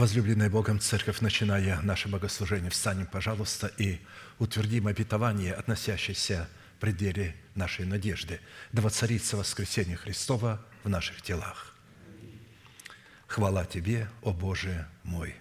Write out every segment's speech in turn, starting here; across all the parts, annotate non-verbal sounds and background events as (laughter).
Возлюбленная Богом Церковь, начиная наше богослужение, встанем, пожалуйста, и утвердим обетование, относящееся к преддверии нашей надежды, да воцарится воскресение Христова в наших телах. Хвала Тебе, о Боже мой!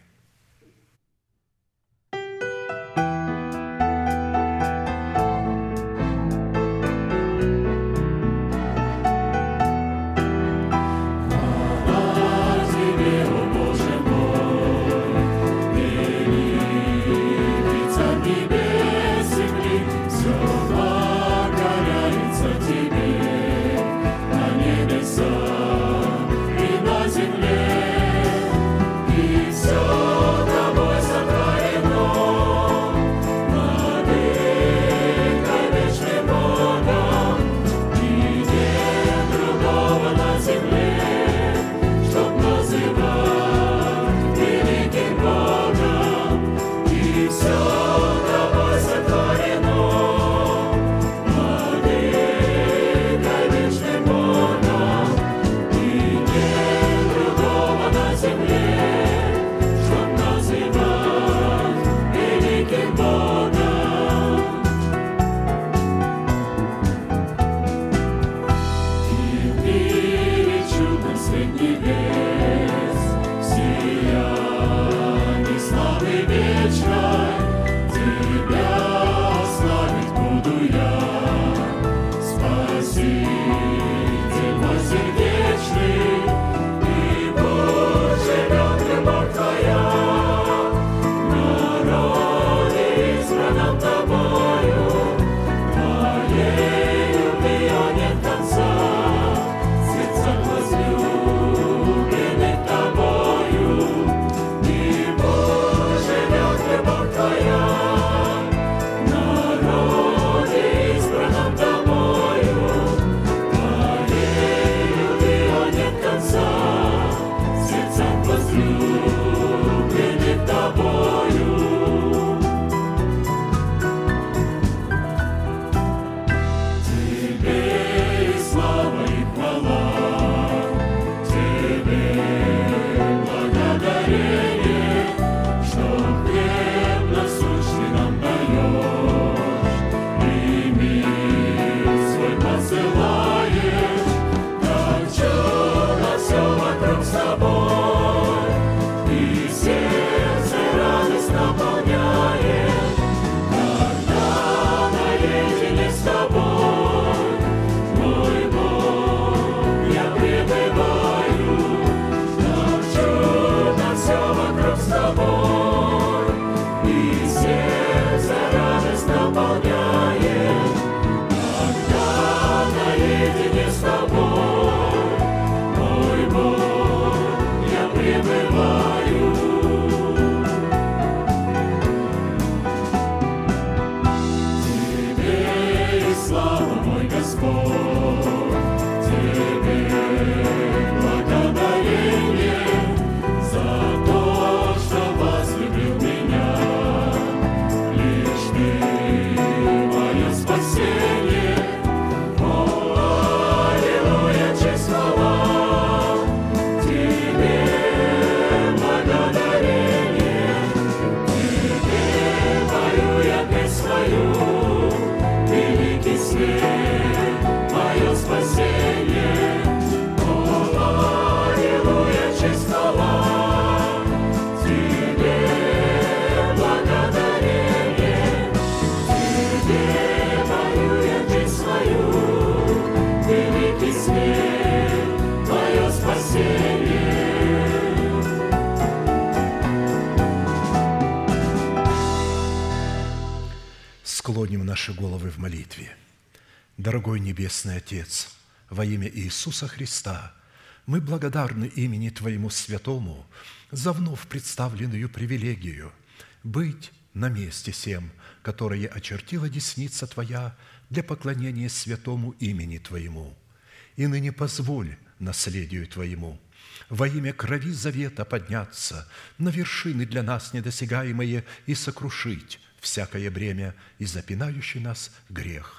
Дорогой Небесный Отец, во имя Иисуса Христа, мы благодарны имени Твоему Святому за вновь представленную привилегию быть на месте всем, которое очертила десница Твоя для поклонения святому имени Твоему. И ныне позволь наследию Твоему во имя крови завета подняться на вершины для нас недосягаемые и сокрушить всякое бремя и запинающий нас грех.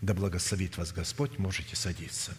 Да благословит вас Господь, можете садиться.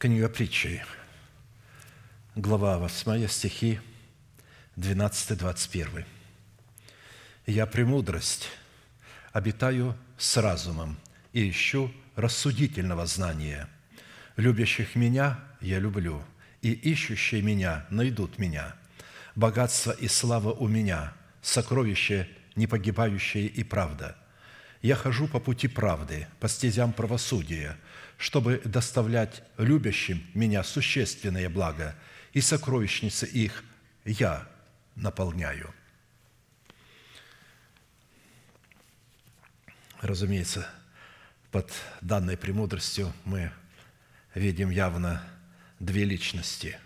Книга притчи, глава 8, стихи 12-21. «Я премудрость, обитаю с разумом и ищу рассудительного знания. Любящих меня я люблю, и ищущие меня найдут меня. Богатство и слава у меня, сокровище непогибающее и правда. Я хожу по пути правды, по стезям правосудия – чтобы доставлять любящим меня существенное благо, и сокровищницы их я наполняю». Разумеется, под данной премудростью мы видим явно две личности.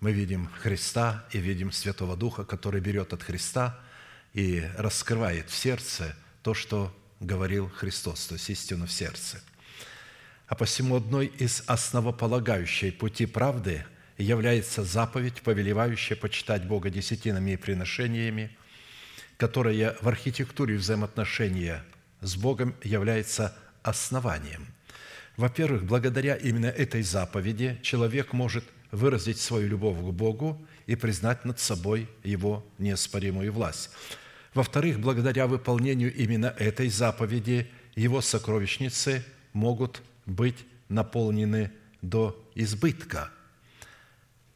Мы видим Христа и видим Святого Духа, который берет от Христа и раскрывает в сердце то, что говорил Христос, то есть истину в сердце – а посему одной из основополагающей пути правды является заповедь, повелевающая почитать Бога десятинами и приношениями, которая в архитектуре взаимоотношения с Богом является основанием. Во-первых, благодаря именно этой заповеди человек может выразить свою любовь к Богу и признать над собой Его неоспоримую власть. Во-вторых, благодаря выполнению именно этой заповеди его сокровищницы могут быть наполнены до избытка.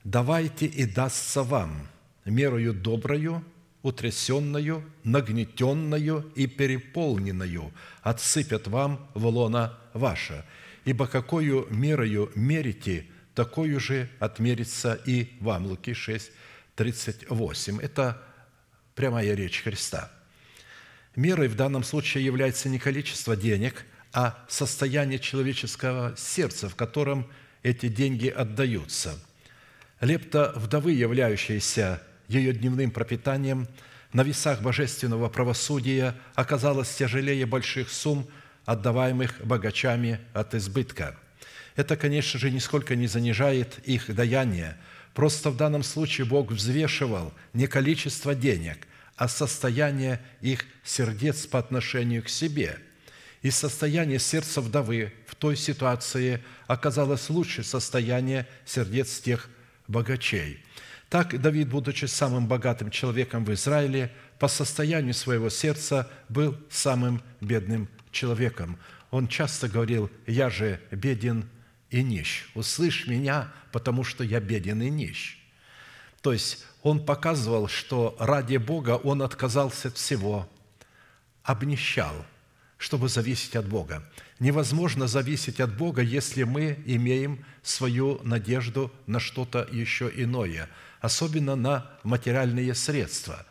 Давайте и дастся вам мерою доброю, утрясенную, нагнетенную и переполненную, отсыпят вам в лона ваше. Ибо какую мерою мерите, такую же отмерится и вам». Луки 6, 38. Это прямая речь Христа. Мерой в данном случае является не количество денег, а состояние человеческого сердца, в котором эти деньги отдаются. Лепта вдовы, являющаяся ее дневным пропитанием, на весах божественного правосудия оказалась тяжелее больших сумм, отдаваемых богачами от избытка. Это, конечно же, нисколько не занижает их даяние. Просто в данном случае Бог взвешивал не количество денег, а состояние их сердец по отношению к себе. И состояние сердца вдовы в той ситуации оказалось лучше состояния сердец тех богачей. Так Давид, будучи самым богатым человеком в Израиле, по состоянию своего сердца был самым бедным человеком. Он часто говорил, «Я же беден и нищ. Услышь меня, потому что я беден и нищ». То есть он показывал, что ради Бога он отказался от всего, обнищал, чтобы зависеть от Бога. Невозможно зависеть от Бога, если мы имеем свою надежду на что-то еще иное, особенно на материальные средства.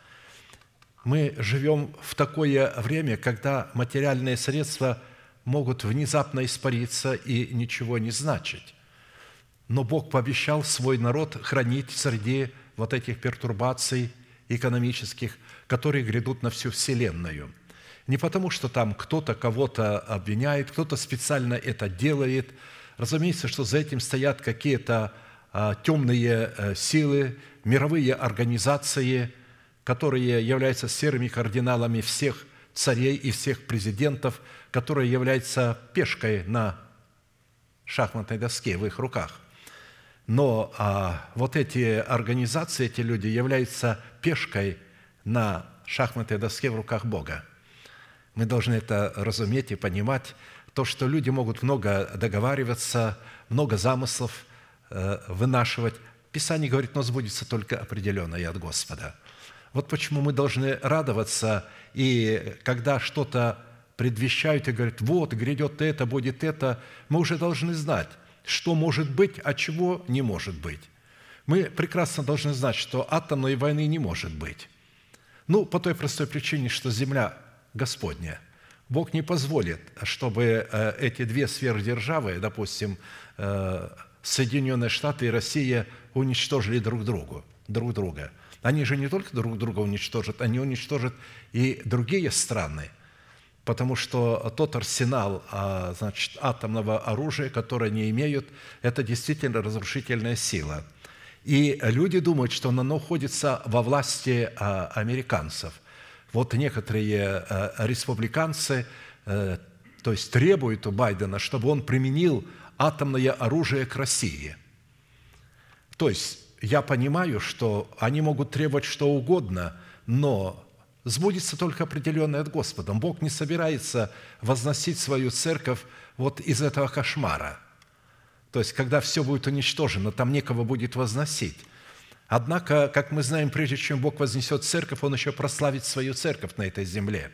Мы живем в такое время, когда материальные средства могут внезапно испариться и ничего не значить. Но Бог пообещал свой народ хранить среди вот этих пертурбаций экономических, которые грядут на всю Вселенную. Не потому, что там кто-то кого-то обвиняет, кто-то специально это делает. Разумеется, что за этим стоят какие-то а, темные э, силы, мировые организации, которые являются серыми кардиналами всех царей и всех президентов, которые являются пешкой на шахматной доске в их руках – но а, вот эти организации, эти люди являются пешкой на шахматной доске в руках Бога. Мы должны это разуметь и понимать, то, что люди могут много договариваться, много замыслов э, вынашивать. Писание говорит, но сбудется только определенное от Господа. Вот почему мы должны радоваться, и когда что-то предвещают и говорят, вот, грядет это, будет это, мы уже должны знать, что может быть, а чего не может быть. Мы прекрасно должны знать, что атомной войны не может быть. Ну, по той простой причине, что Земля Господня. Бог не позволит, чтобы э, эти две сверхдержавы, допустим, э, Соединенные Штаты и Россия уничтожили друг другу, друг друга. Они же не только друг друга уничтожат, они уничтожат и другие страны – потому что тот арсенал а, значит, атомного оружия, которое они имеют, это действительно разрушительная сила. И люди думают, что оно находится во власти а, американцев. Вот некоторые а, республиканцы, э, то есть требуют у Байдена, чтобы он применил атомное оружие к России. То есть я понимаю, что они могут требовать что угодно, но сбудется только определенное от Господа. Бог не собирается возносить свою церковь вот из этого кошмара. То есть, когда все будет уничтожено, там некого будет возносить. Однако, как мы знаем, прежде чем Бог вознесет церковь, Он еще прославит свою церковь на этой земле.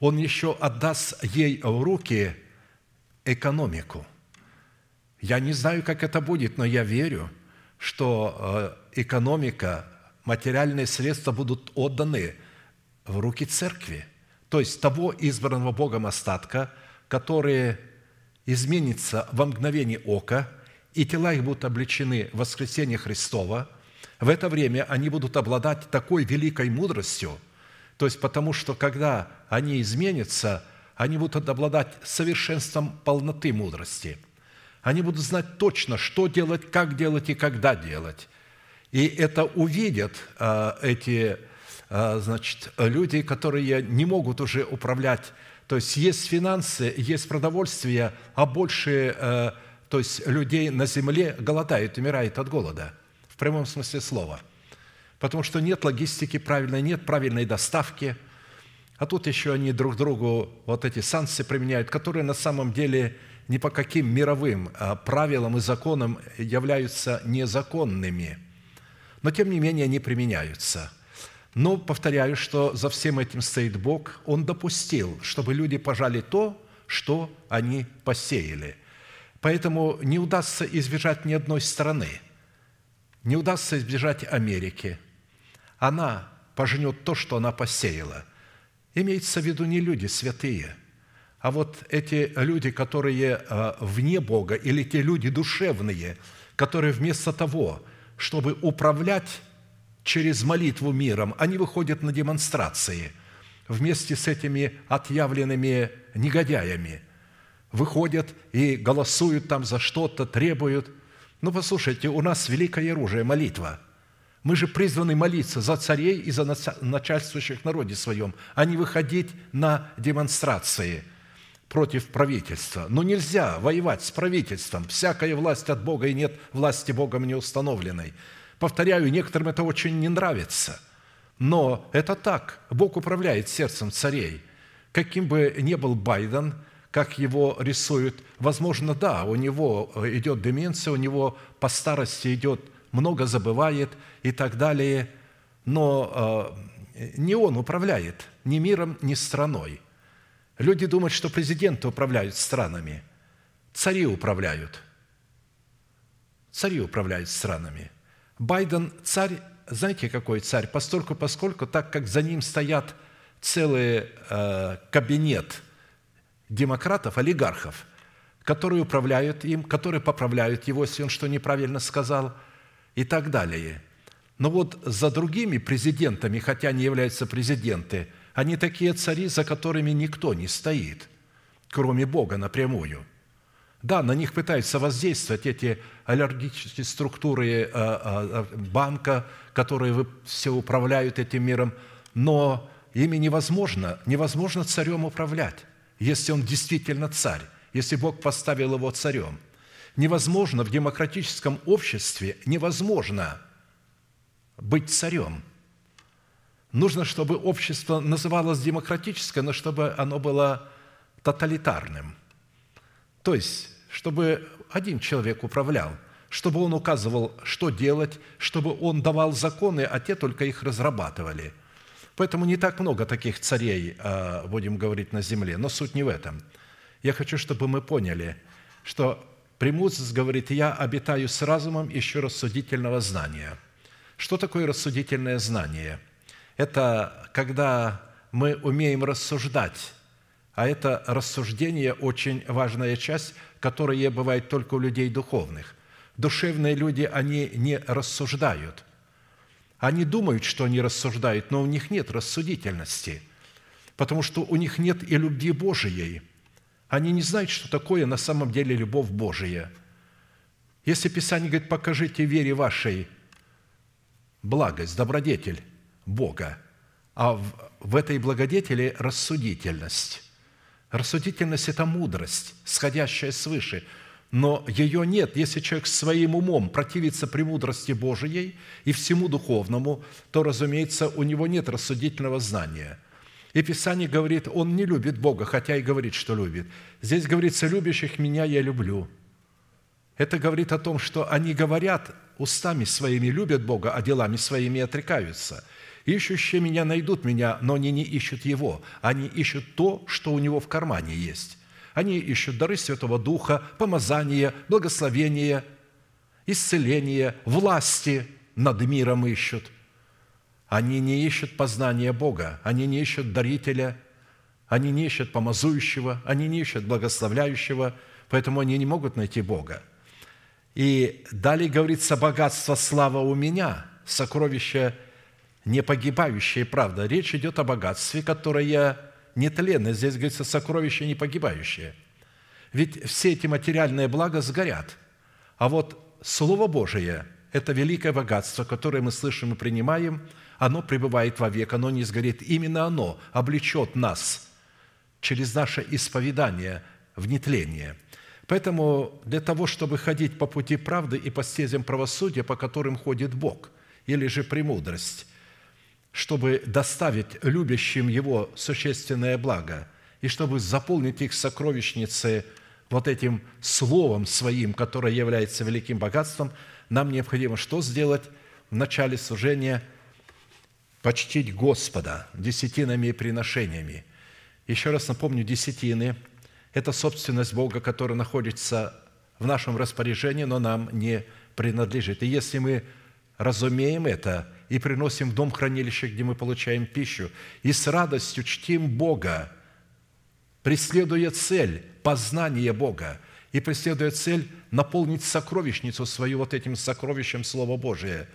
Он еще отдаст ей в руки экономику. Я не знаю, как это будет, но я верю, что э, экономика, материальные средства будут отданы – в руки церкви, то есть того избранного Богом остатка, который изменится во мгновение ока, и тела их будут обличены в воскресение Христова, в это время они будут обладать такой великой мудростью, то есть потому что когда они изменятся, они будут обладать совершенством полноты мудрости. Они будут знать точно, что делать, как делать и когда делать. И это увидят а, эти значит, люди, которые не могут уже управлять. То есть есть финансы, есть продовольствие, а больше э, то есть людей на земле голодают, умирают от голода. В прямом смысле слова. Потому что нет логистики правильной, нет правильной доставки. А тут еще они друг другу вот эти санкции применяют, которые на самом деле ни по каким мировым а, правилам и законам являются незаконными. Но тем не менее они применяются – но повторяю, что за всем этим стоит Бог. Он допустил, чтобы люди пожали то, что они посеяли. Поэтому не удастся избежать ни одной страны. Не удастся избежать Америки. Она пожнет то, что она посеяла. Имеется в виду не люди святые, а вот эти люди, которые э, вне Бога, или те люди душевные, которые вместо того, чтобы управлять через молитву миром, они выходят на демонстрации вместе с этими отъявленными негодяями. Выходят и голосуют там за что-то, требуют. Ну, послушайте, у нас великое оружие – молитва. Мы же призваны молиться за царей и за начальствующих в народе своем, а не выходить на демонстрации против правительства. Но нельзя воевать с правительством. Всякая власть от Бога и нет власти Богом не установленной – Повторяю, некоторым это очень не нравится, но это так. Бог управляет сердцем царей. Каким бы ни был Байден, как его рисуют, возможно, да, у него идет деменция, у него по старости идет, много забывает и так далее, но э, не он управляет ни миром, ни страной. Люди думают, что президенты управляют странами. Цари управляют. Цари управляют странами – Байден царь, знаете, какой царь? Постольку, поскольку, так как за ним стоят целый э, кабинет демократов, олигархов, которые управляют им, которые поправляют его, если он что неправильно сказал, и так далее. Но вот за другими президентами, хотя они являются президенты, они такие цари, за которыми никто не стоит, кроме Бога напрямую – да, на них пытаются воздействовать эти аллергические структуры э, э, банка, которые все управляют этим миром, но ими невозможно, невозможно царем управлять, если он действительно царь, если Бог поставил его царем. Невозможно в демократическом обществе, невозможно быть царем. Нужно, чтобы общество называлось демократическое, но чтобы оно было тоталитарным – то есть, чтобы один человек управлял, чтобы он указывал, что делать, чтобы он давал законы, а те только их разрабатывали. Поэтому не так много таких царей, а, будем говорить, на земле. Но суть не в этом. Я хочу, чтобы мы поняли, что Премуцис говорит, «Я обитаю с разумом еще рассудительного знания». Что такое рассудительное знание? Это когда мы умеем рассуждать а это рассуждение очень важная часть, которая бывает только у людей духовных. Душевные люди, они не рассуждают. Они думают, что они рассуждают, но у них нет рассудительности, потому что у них нет и любви Божией. Они не знают, что такое на самом деле любовь Божия. Если Писание говорит, покажите вере вашей благость, добродетель Бога, а в этой благодетели рассудительность. Рассудительность – это мудрость, сходящая свыше, но ее нет. Если человек своим умом противится премудрости Божией и всему духовному, то, разумеется, у него нет рассудительного знания. И Писание говорит, он не любит Бога, хотя и говорит, что любит. Здесь говорится, любящих меня я люблю. Это говорит о том, что они говорят, устами своими любят Бога, а делами своими отрекаются – Ищущие меня найдут меня, но они не ищут Его. Они ищут то, что у Него в кармане есть. Они ищут дары Святого Духа, помазание, благословение, исцеление, власти над миром ищут. Они не ищут познания Бога, они не ищут дарителя, они не ищут помазующего, они не ищут благословляющего, поэтому они не могут найти Бога. И далее говорится, богатство слава у меня, сокровище – не погибающая правда. Речь идет о богатстве, которое нетленное. Здесь говорится сокровище не погибающее. Ведь все эти материальные блага сгорят. А вот Слово Божие – это великое богатство, которое мы слышим и принимаем. Оно пребывает вовек, оно не сгорит. Именно оно облечет нас через наше исповедание в нетление. Поэтому для того, чтобы ходить по пути правды и по стезям правосудия, по которым ходит Бог, или же премудрость, чтобы доставить любящим Его существенное благо и чтобы заполнить их сокровищницы вот этим Словом Своим, которое является великим богатством, нам необходимо что сделать в начале служения? Почтить Господа десятинами и приношениями. Еще раз напомню, десятины – это собственность Бога, которая находится в нашем распоряжении, но нам не принадлежит. И если мы разумеем это – и приносим в дом хранилище, где мы получаем пищу, и с радостью чтим Бога, преследуя цель познания Бога, и преследуя цель наполнить сокровищницу свою вот этим сокровищем Слова Божия,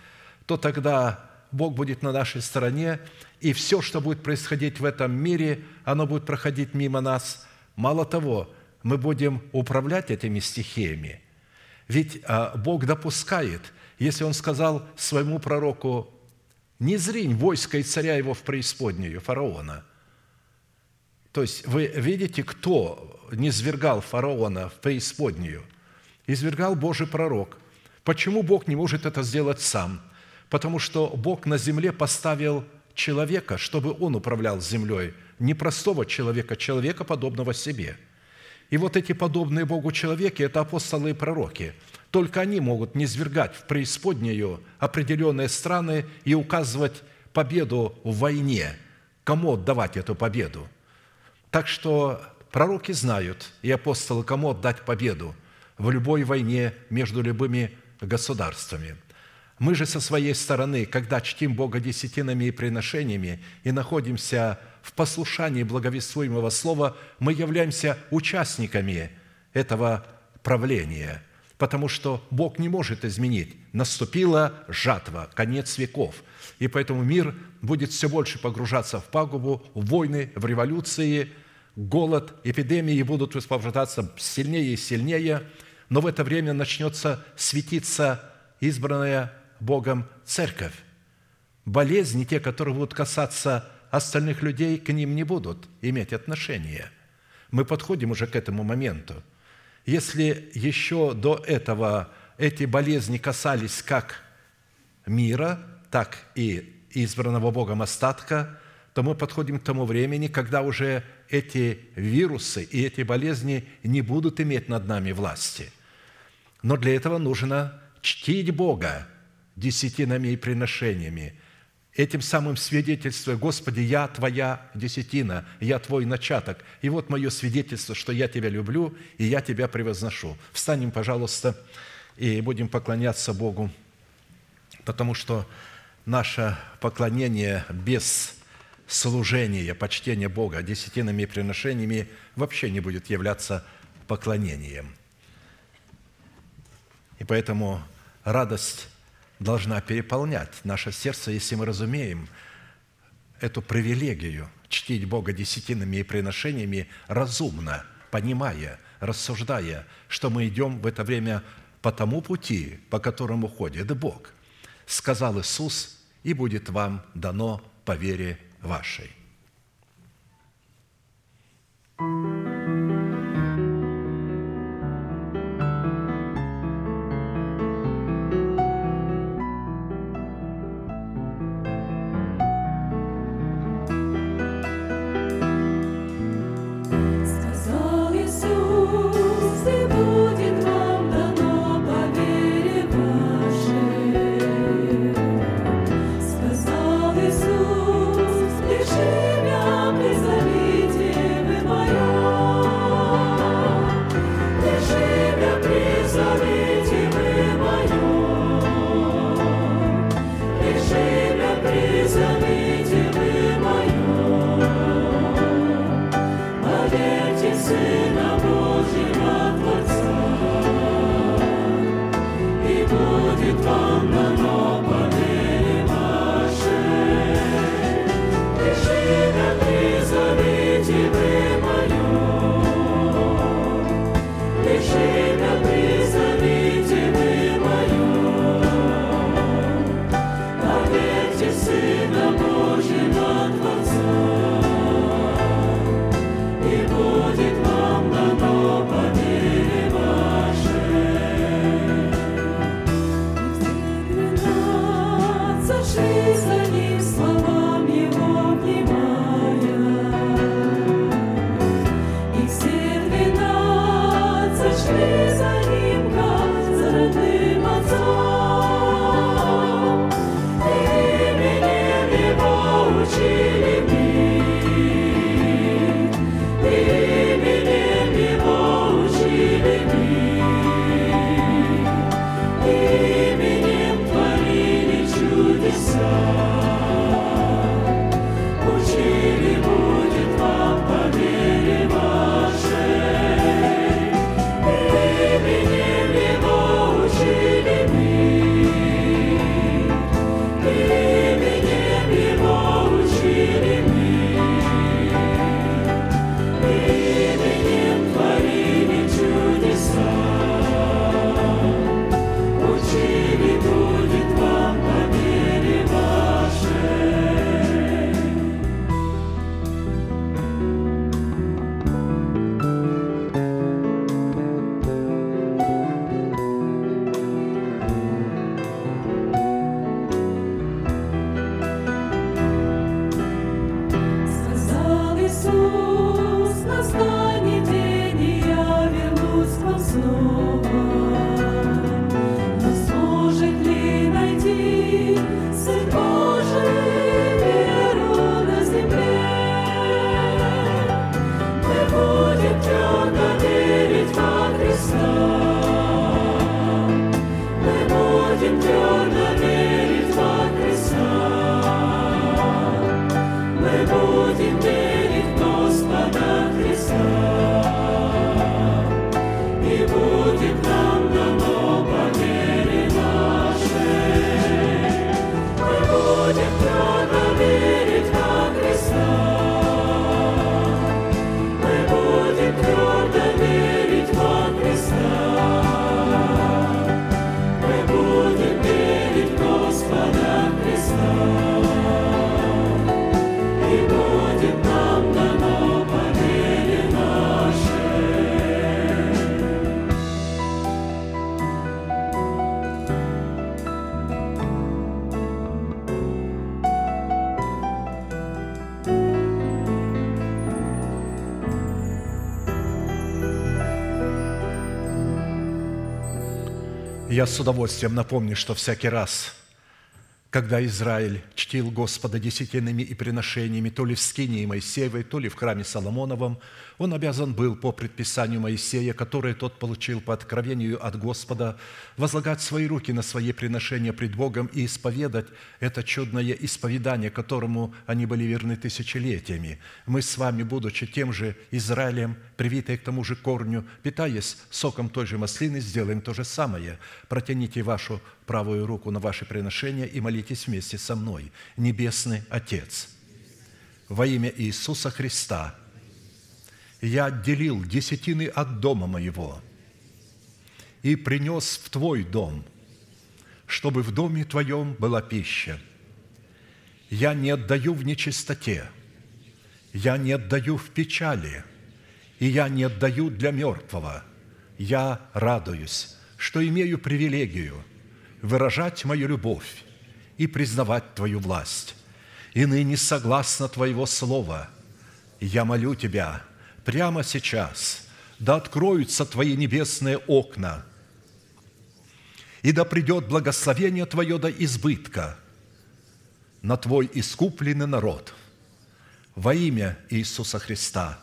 то тогда Бог будет на нашей стороне, и все, что будет происходить в этом мире, оно будет проходить мимо нас. Мало того, мы будем управлять этими стихиями. Ведь а, Бог допускает, если Он сказал своему пророку, «Не зринь войска и царя его в преисподнюю, фараона». То есть вы видите, кто не свергал фараона в преисподнюю? Извергал Божий пророк. Почему Бог не может это сделать сам? Потому что Бог на земле поставил человека, чтобы он управлял землей, не простого человека, человека, подобного себе. И вот эти подобные Богу человеки – это апостолы и пророки. Только они могут не свергать в преисподнюю определенные страны и указывать победу в войне. Кому отдавать эту победу? Так что пророки знают, и апостолы, кому отдать победу в любой войне между любыми государствами – мы же со своей стороны, когда чтим Бога десятинами и приношениями и находимся в послушании благовествуемого слова, мы являемся участниками этого правления, потому что Бог не может изменить. Наступила жатва, конец веков, и поэтому мир будет все больше погружаться в пагубу, в войны, в революции, голод, эпидемии будут высвобождаться сильнее и сильнее, но в это время начнется светиться избранная Богом церковь. Болезни, те, которые будут касаться остальных людей, к ним не будут иметь отношения. Мы подходим уже к этому моменту. Если еще до этого эти болезни касались как мира, так и избранного Богом остатка, то мы подходим к тому времени, когда уже эти вирусы и эти болезни не будут иметь над нами власти. Но для этого нужно чтить Бога, десятинами и приношениями, этим самым свидетельствуя, «Господи, я Твоя десятина, я Твой начаток, и вот мое свидетельство, что я Тебя люблю, и я Тебя превозношу». Встанем, пожалуйста, и будем поклоняться Богу, потому что наше поклонение без служения, почтения Бога десятинами и приношениями вообще не будет являться поклонением. И поэтому радость должна переполнять наше сердце, если мы разумеем эту привилегию чтить Бога десятинами и приношениями разумно, понимая, рассуждая, что мы идем в это время по тому пути, по которому ходит Бог. Сказал Иисус, и будет вам дано по вере вашей. thank you Я с удовольствием напомню, что всякий раз – когда Израиль чтил Господа десятинными и приношениями то ли в Скинии Моисеевой, то ли в храме Соломоновом, он обязан был по предписанию Моисея, которое тот получил по откровению от Господа, возлагать свои руки на свои приношения пред Богом и исповедать это чудное исповедание, которому они были верны тысячелетиями. Мы с вами, будучи тем же Израилем, привитые к тому же корню, питаясь соком той же маслины, сделаем то же самое. Протяните вашу правую руку на ваши приношения и молитесь вместе со мной. Небесный Отец, во имя Иисуса Христа – я отделил десятины от дома моего и принес в Твой дом, чтобы в доме Твоем была пища. Я не отдаю в нечистоте, я не отдаю в печали, и я не отдаю для мертвого. Я радуюсь, что имею привилегию выражать мою любовь и признавать Твою власть. И ныне, согласно Твоего слова, я молю Тебя – прямо сейчас, да откроются Твои небесные окна, и да придет благословение Твое до избытка на Твой искупленный народ. Во имя Иисуса Христа.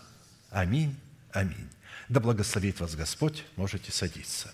Аминь. Аминь. Да благословит вас Господь. Можете садиться.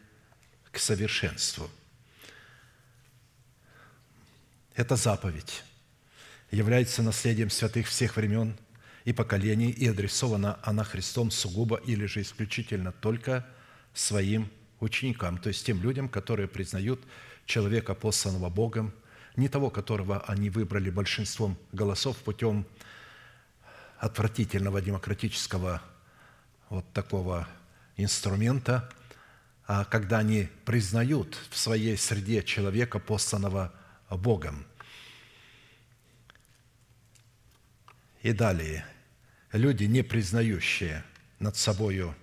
к совершенству. Эта заповедь является наследием святых всех времен и поколений, и адресована она Христом сугубо или же исключительно только своим ученикам, то есть тем людям, которые признают человека, посланного Богом, не того, которого они выбрали большинством голосов путем отвратительного демократического вот такого инструмента – когда они признают в своей среде человека, посланного Богом. И далее, люди, не признающие над собою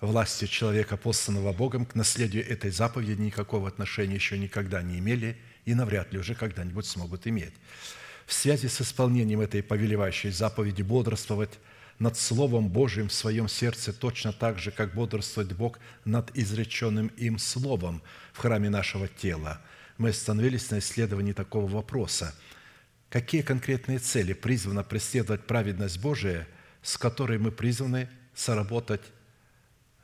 власти человека, посланного Богом, к наследию этой заповеди никакого отношения еще никогда не имели и навряд ли уже когда-нибудь смогут иметь. В связи с исполнением этой повелевающей заповеди бодрствовать – над Словом Божьим в своем сердце точно так же, как бодрствует Бог над изреченным им Словом в храме нашего тела. Мы остановились на исследовании такого вопроса. Какие конкретные цели призвана преследовать праведность Божия, с которой мы призваны соработать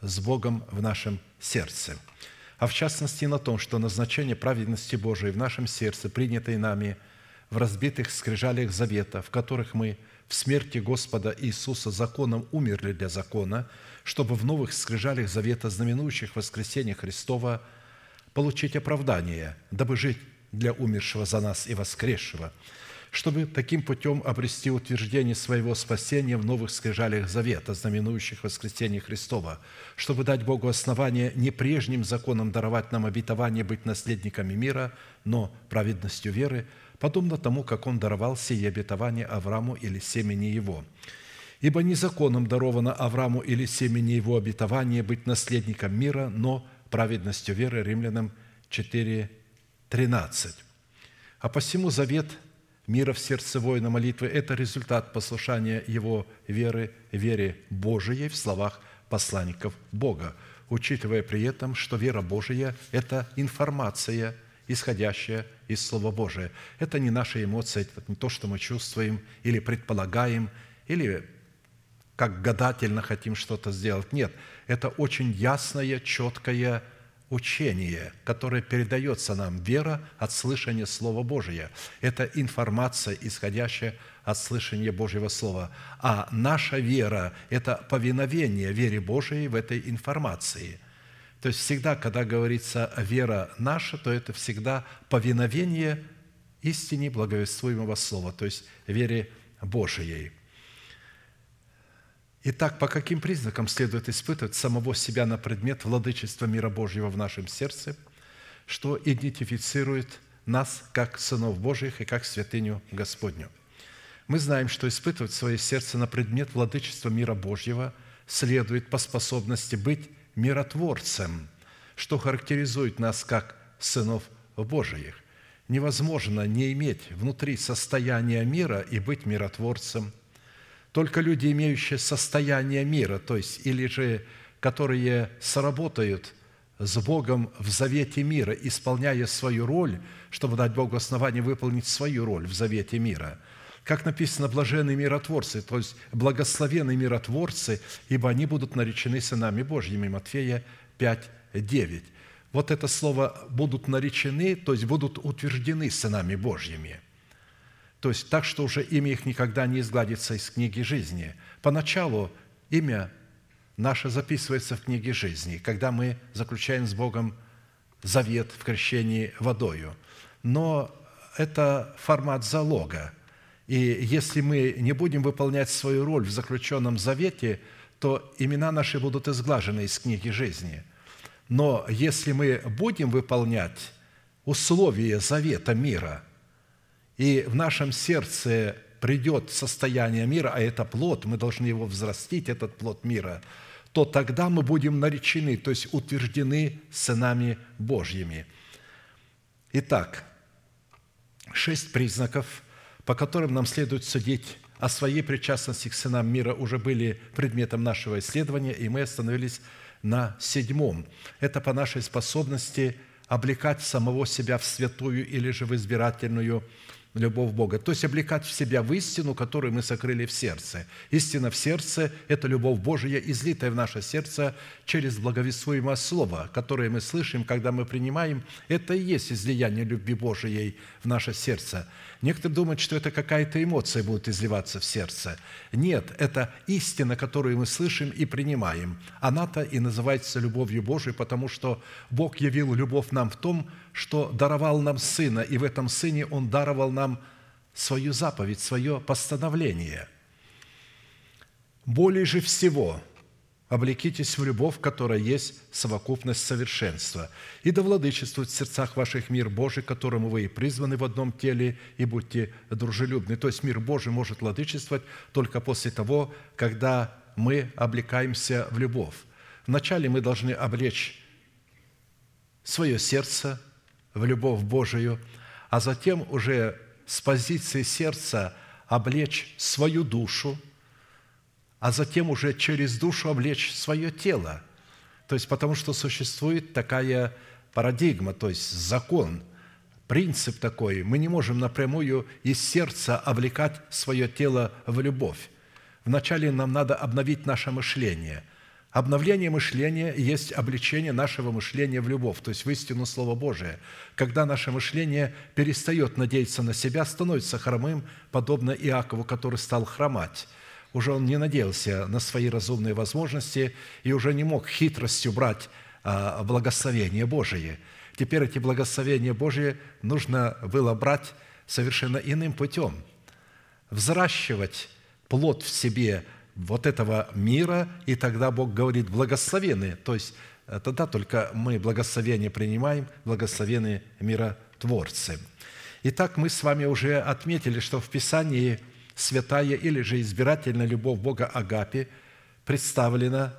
с Богом в нашем сердце? А в частности на том, что назначение праведности Божией в нашем сердце, принятой нами в разбитых скрижалях завета, в которых мы – в смерти Господа Иисуса законом умерли для закона, чтобы в новых скрижалях завета, знаменующих воскресения Христова, получить оправдание, дабы жить для умершего за нас и воскресшего, чтобы таким путем обрести утверждение своего спасения в новых скрижалях завета, знаменующих воскресение Христова, чтобы дать Богу основание не прежним законом даровать нам обетование быть наследниками мира, но праведностью веры – подобно тому, как Он даровал сие обетование Аврааму или семени его. Ибо не законом даровано Аврааму или семени его обетование быть наследником мира, но праведностью веры. Римлянам 4, 13. А посему завет мира в сердце воина молитвы – это результат послушания его веры, вере Божией в словах посланников Бога, учитывая при этом, что вера Божия – это информация – исходящее из Слова Божия. Это не наши эмоции, это не то, что мы чувствуем или предполагаем, или как гадательно хотим что-то сделать. Нет, это очень ясное, четкое учение, которое передается нам, вера от слышания Слова Божия. Это информация, исходящая от слышания Божьего Слова. А наша вера – это повиновение вере Божией в этой информации – то есть всегда, когда говорится «вера наша», то это всегда повиновение истине благовествуемого слова, то есть вере Божией. Итак, по каким признакам следует испытывать самого себя на предмет владычества мира Божьего в нашем сердце, что идентифицирует нас как сынов Божьих и как святыню Господню? Мы знаем, что испытывать свое сердце на предмет владычества мира Божьего следует по способности быть миротворцем, что характеризует нас как сынов Божиих. Невозможно не иметь внутри состояния мира и быть миротворцем. Только люди, имеющие состояние мира, то есть или же которые сработают с Богом в завете мира, исполняя свою роль, чтобы дать Богу основание выполнить свою роль в завете мира – как написано, блаженные миротворцы, то есть благословенные миротворцы, ибо они будут наречены сынами Божьими. Матфея 5, 9. Вот это слово «будут наречены», то есть будут утверждены сынами Божьими. То есть так, что уже имя их никогда не изгладится из книги жизни. Поначалу имя наше записывается в книге жизни, когда мы заключаем с Богом завет в крещении водою. Но это формат залога – и если мы не будем выполнять свою роль в заключенном завете, то имена наши будут изглажены из книги жизни. Но если мы будем выполнять условия завета мира, и в нашем сердце придет состояние мира, а это плод, мы должны его взрастить, этот плод мира, то тогда мы будем наречены, то есть утверждены сынами Божьими. Итак, шесть признаков, по которым нам следует судить о своей причастности к сынам мира, уже были предметом нашего исследования, и мы остановились на седьмом. Это по нашей способности облекать самого себя в святую или же в избирательную любовь Бога. То есть облекать в себя в истину, которую мы сокрыли в сердце. Истина в сердце – это любовь Божия, излитая в наше сердце через благовествуемое Слово, которое мы слышим, когда мы принимаем. Это и есть излияние любви Божией в наше сердце – Некоторые думают, что это какая-то эмоция будет изливаться в сердце. Нет, это истина, которую мы слышим и принимаем. Она-то и называется любовью Божией, потому что Бог явил любовь нам в том, что даровал нам Сына, и в этом Сыне Он даровал нам свою заповедь, свое постановление. Более же всего – облекитесь в любовь, которая есть совокупность совершенства, и да владычествует в сердцах ваших мир Божий, которому вы и призваны в одном теле, и будьте дружелюбны». То есть мир Божий может владычествовать только после того, когда мы облекаемся в любовь. Вначале мы должны облечь свое сердце в любовь Божию, а затем уже с позиции сердца облечь свою душу – а затем уже через душу облечь свое тело. То есть потому что существует такая парадигма, то есть закон, принцип такой. Мы не можем напрямую из сердца облекать свое тело в любовь. Вначале нам надо обновить наше мышление. Обновление мышления есть обличение нашего мышления в любовь, то есть в истину Слова Божие. Когда наше мышление перестает надеяться на себя, становится хромым, подобно Иакову, который стал хромать – уже он не надеялся на свои разумные возможности и уже не мог хитростью брать а, благословение Божие. Теперь эти благословения Божие нужно было брать совершенно иным путем. Взращивать плод в себе вот этого мира, и тогда Бог говорит «благословены». То есть э, тогда только мы благословение принимаем, благословены миротворцы. Итак, мы с вами уже отметили, что в Писании – святая или же избирательная любовь Бога Агапи представлена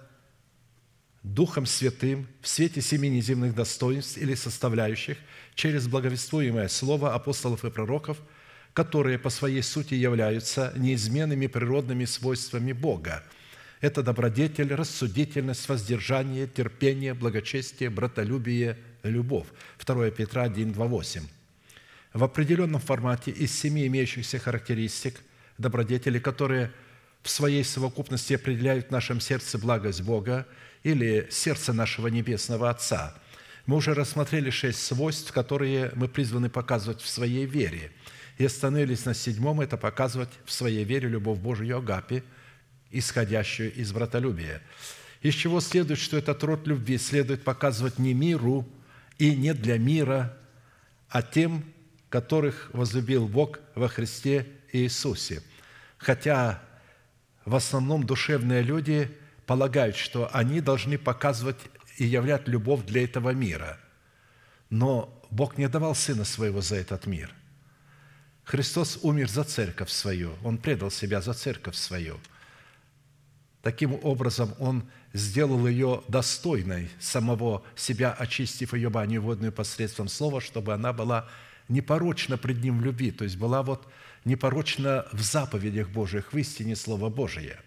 Духом Святым в свете семи неземных достоинств или составляющих через благовествуемое слово апостолов и пророков, которые по своей сути являются неизменными природными свойствами Бога. Это добродетель, рассудительность, воздержание, терпение, благочестие, братолюбие, любовь. 2 Петра 1, 2, 8. В определенном формате из семи имеющихся характеристик – добродетели, которые в своей совокупности определяют в нашем сердце благость Бога или сердце нашего Небесного Отца. Мы уже рассмотрели шесть свойств, которые мы призваны показывать в своей вере. И остановились на седьмом – это показывать в своей вере любовь Божию Агапи, исходящую из братолюбия. Из чего следует, что этот род любви следует показывать не миру и не для мира, а тем, которых возлюбил Бог во Христе Иисусе – хотя в основном душевные люди полагают, что они должны показывать и являть любовь для этого мира. Но Бог не давал Сына Своего за этот мир. Христос умер за церковь свою, Он предал себя за церковь свою. Таким образом, Он сделал ее достойной самого себя, очистив ее баню водную посредством слова, чтобы она была непорочна пред Ним в любви, то есть была вот непорочно в заповедях Божьих, в истине Слова Божия.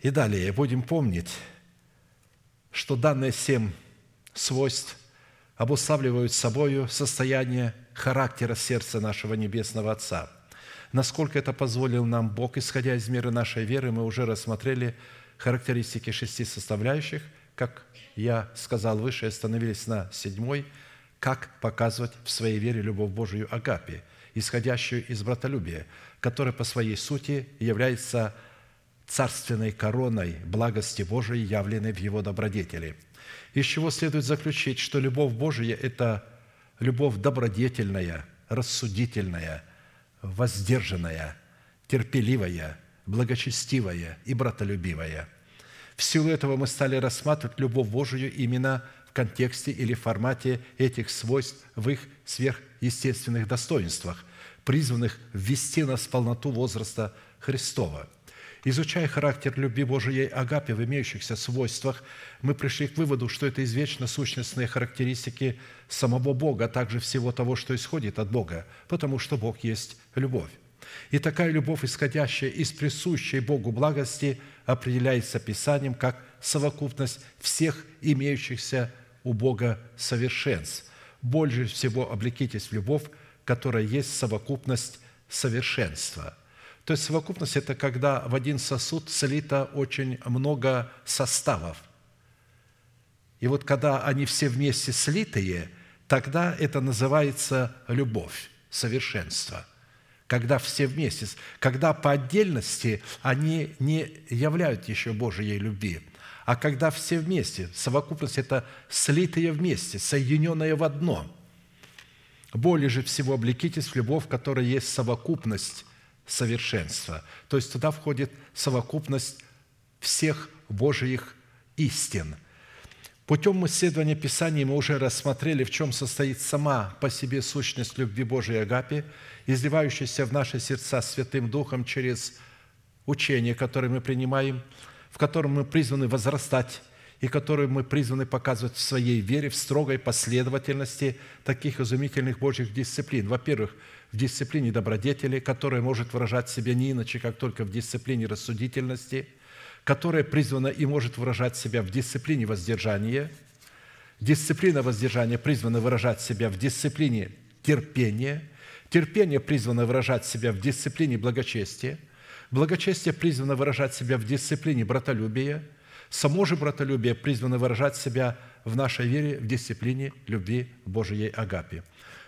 И далее будем помнить, что данные семь свойств обуславливают собою состояние характера сердца нашего Небесного Отца. Насколько это позволил нам Бог, исходя из меры нашей веры, мы уже рассмотрели характеристики шести составляющих, как я сказал выше, остановились на седьмой, как показывать в своей вере любовь Божию Агапе – исходящую из братолюбия, которая по своей сути является царственной короной благости Божией, явленной в Его добродетели. Из чего следует заключить, что любовь Божия – это любовь добродетельная, рассудительная, воздержанная, терпеливая, благочестивая и братолюбивая. В силу этого мы стали рассматривать любовь Божию именно контексте или формате этих свойств в их сверхъестественных достоинствах, призванных ввести нас в полноту возраста Христова. Изучая характер любви Божией Агапе в имеющихся свойствах, мы пришли к выводу, что это извечно сущностные характеристики самого Бога, а также всего того, что исходит от Бога, потому что Бог есть любовь. И такая любовь, исходящая из присущей Богу благости, определяется Писанием как совокупность всех имеющихся у Бога совершенств. Больше всего облекитесь в любовь, которая есть совокупность совершенства – то есть совокупность – это когда в один сосуд слито очень много составов. И вот когда они все вместе слитые, тогда это называется любовь, совершенство. Когда все вместе, когда по отдельности они не являют еще Божьей любви, а когда все вместе, совокупность – это слитые вместе, соединенные в одно. Более же всего облекитесь в любовь, которая есть совокупность совершенства. То есть туда входит совокупность всех Божьих истин. Путем исследования Писаний мы уже рассмотрели, в чем состоит сама по себе сущность любви Божией Агапи, изливающаяся в наши сердца Святым Духом через учение, которое мы принимаем, в котором мы призваны возрастать и которую мы призваны показывать в своей вере в строгой последовательности таких изумительных Божьих дисциплин. Во-первых, в дисциплине добродетели, которая может выражать себя не иначе, как только в дисциплине рассудительности, которая призвана и может выражать себя в дисциплине воздержания. Дисциплина воздержания призвана выражать себя в дисциплине терпения. Терпение призвано выражать себя в дисциплине благочестия. Благочестие призвано выражать себя в дисциплине братолюбия. Само же братолюбие призвано выражать себя в нашей вере в дисциплине любви Божией Агапи.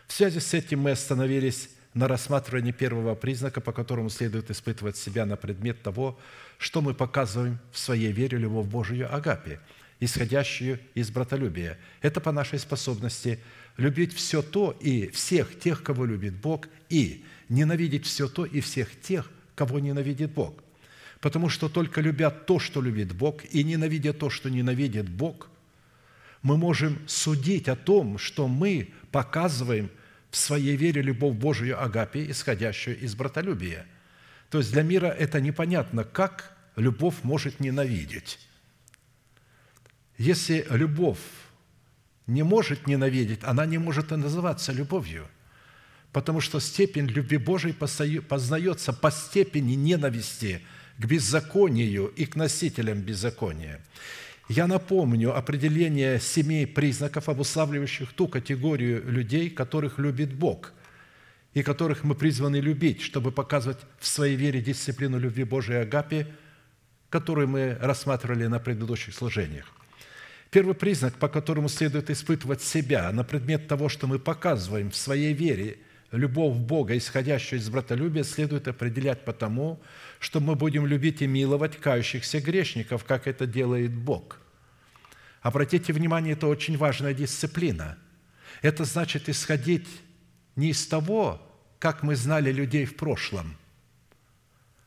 В связи с этим мы остановились на рассматривании первого признака, по которому следует испытывать себя на предмет того, что мы показываем в своей вере любовь Божию Агапе, исходящую из братолюбия. Это по нашей способности любить все то и всех тех, кого любит Бог, и ненавидеть все то и всех тех, кого ненавидит Бог. Потому что только любя то, что любит Бог, и ненавидя то, что ненавидит Бог, мы можем судить о том, что мы показываем – в своей вере любовь Божию Агапе, исходящую из братолюбия. То есть для мира это непонятно, как любовь может ненавидеть. Если любовь не может ненавидеть, она не может и называться любовью, потому что степень любви Божией познается по степени ненависти к беззаконию и к носителям беззакония. Я напомню определение семи признаков, обуславливающих ту категорию людей, которых любит Бог и которых мы призваны любить, чтобы показывать в своей вере дисциплину любви Божией Агапи, которую мы рассматривали на предыдущих служениях. Первый признак, по которому следует испытывать себя на предмет того, что мы показываем в своей вере любовь Бога, исходящую из братолюбия, следует определять потому, что мы будем любить и миловать кающихся грешников, как это делает Бог. Обратите внимание, это очень важная дисциплина. Это значит исходить не из того, как мы знали людей в прошлом,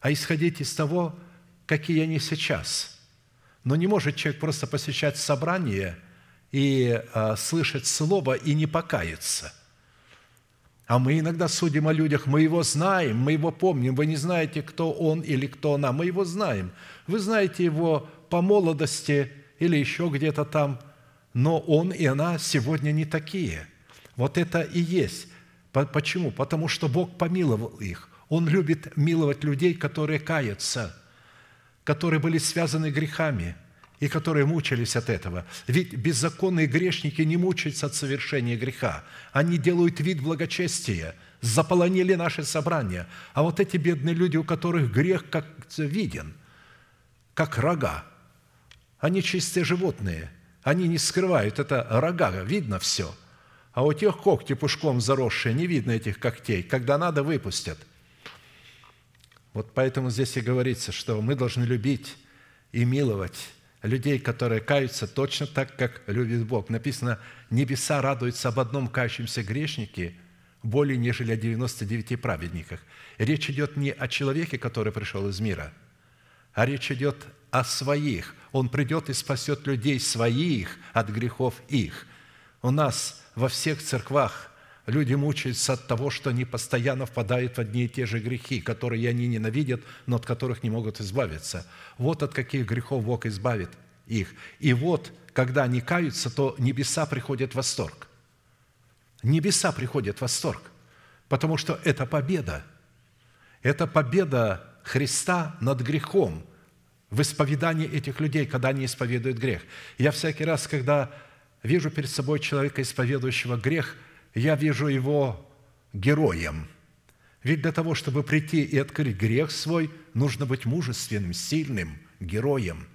а исходить из того, какие они сейчас. Но не может человек просто посещать собрание и э, слышать слово и не покаяться – а мы иногда судим о людях, мы его знаем, мы его помним. Вы не знаете, кто он или кто она, мы его знаем. Вы знаете его по молодости или еще где-то там, но он и она сегодня не такие. Вот это и есть. Почему? Потому что Бог помиловал их. Он любит миловать людей, которые каются, которые были связаны грехами – и которые мучились от этого. Ведь беззаконные грешники не мучаются от совершения греха. Они делают вид благочестия, заполонили наши собрания. А вот эти бедные люди, у которых грех как виден, как рога, они чистые животные, они не скрывают, это рога, видно все. А у тех когти пушком заросшие, не видно этих когтей. Когда надо, выпустят. Вот поэтому здесь и говорится, что мы должны любить и миловать людей, которые каются точно так, как любит Бог. Написано, небеса радуются об одном кающемся грешнике более, нежели о 99 праведниках. речь идет не о человеке, который пришел из мира, а речь идет о своих. Он придет и спасет людей своих от грехов их. У нас во всех церквах Люди мучаются от того, что они постоянно впадают в одни и те же грехи, которые они ненавидят, но от которых не могут избавиться. Вот от каких грехов Бог избавит их. И вот, когда они каются, то небеса приходят в восторг. Небеса приходят в восторг, потому что это победа. Это победа Христа над грехом в исповедании этих людей, когда они исповедуют грех. Я всякий раз, когда вижу перед собой человека, исповедующего грех – я вижу его героем. Ведь для того, чтобы прийти и открыть грех свой, нужно быть мужественным, сильным героем.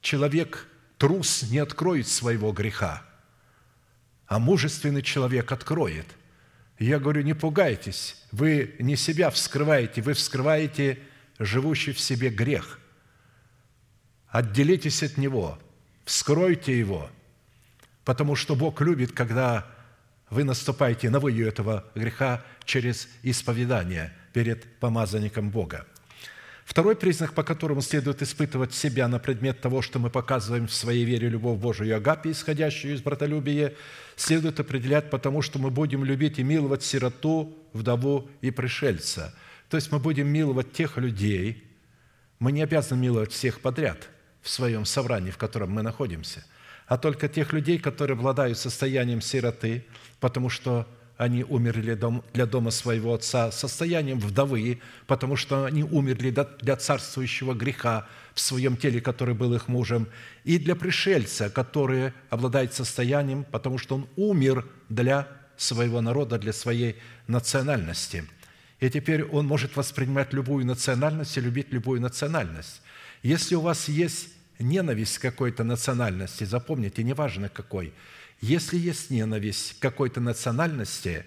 Человек трус не откроет своего греха, а мужественный человек откроет. Я говорю, не пугайтесь, вы не себя вскрываете, вы вскрываете живущий в себе грех. Отделитесь от него, вскройте его – Потому что Бог любит, когда вы наступаете на выю этого греха через исповедание перед помазанником Бога. Второй признак, по которому следует испытывать себя на предмет того, что мы показываем в своей вере любовь Божию и агапе, исходящую из братолюбия, следует определять потому, что мы будем любить и миловать сироту, вдову и пришельца. То есть мы будем миловать тех людей, мы не обязаны миловать всех подряд в своем собрании, в котором мы находимся – а только тех людей, которые обладают состоянием сироты, потому что они умерли для дома своего отца, состоянием вдовы, потому что они умерли для царствующего греха в своем теле, который был их мужем, и для пришельца, который обладает состоянием, потому что он умер для своего народа, для своей национальности. И теперь он может воспринимать любую национальность и любить любую национальность. Если у вас есть ненависть какой-то национальности, запомните, неважно какой, если есть ненависть какой-то национальности,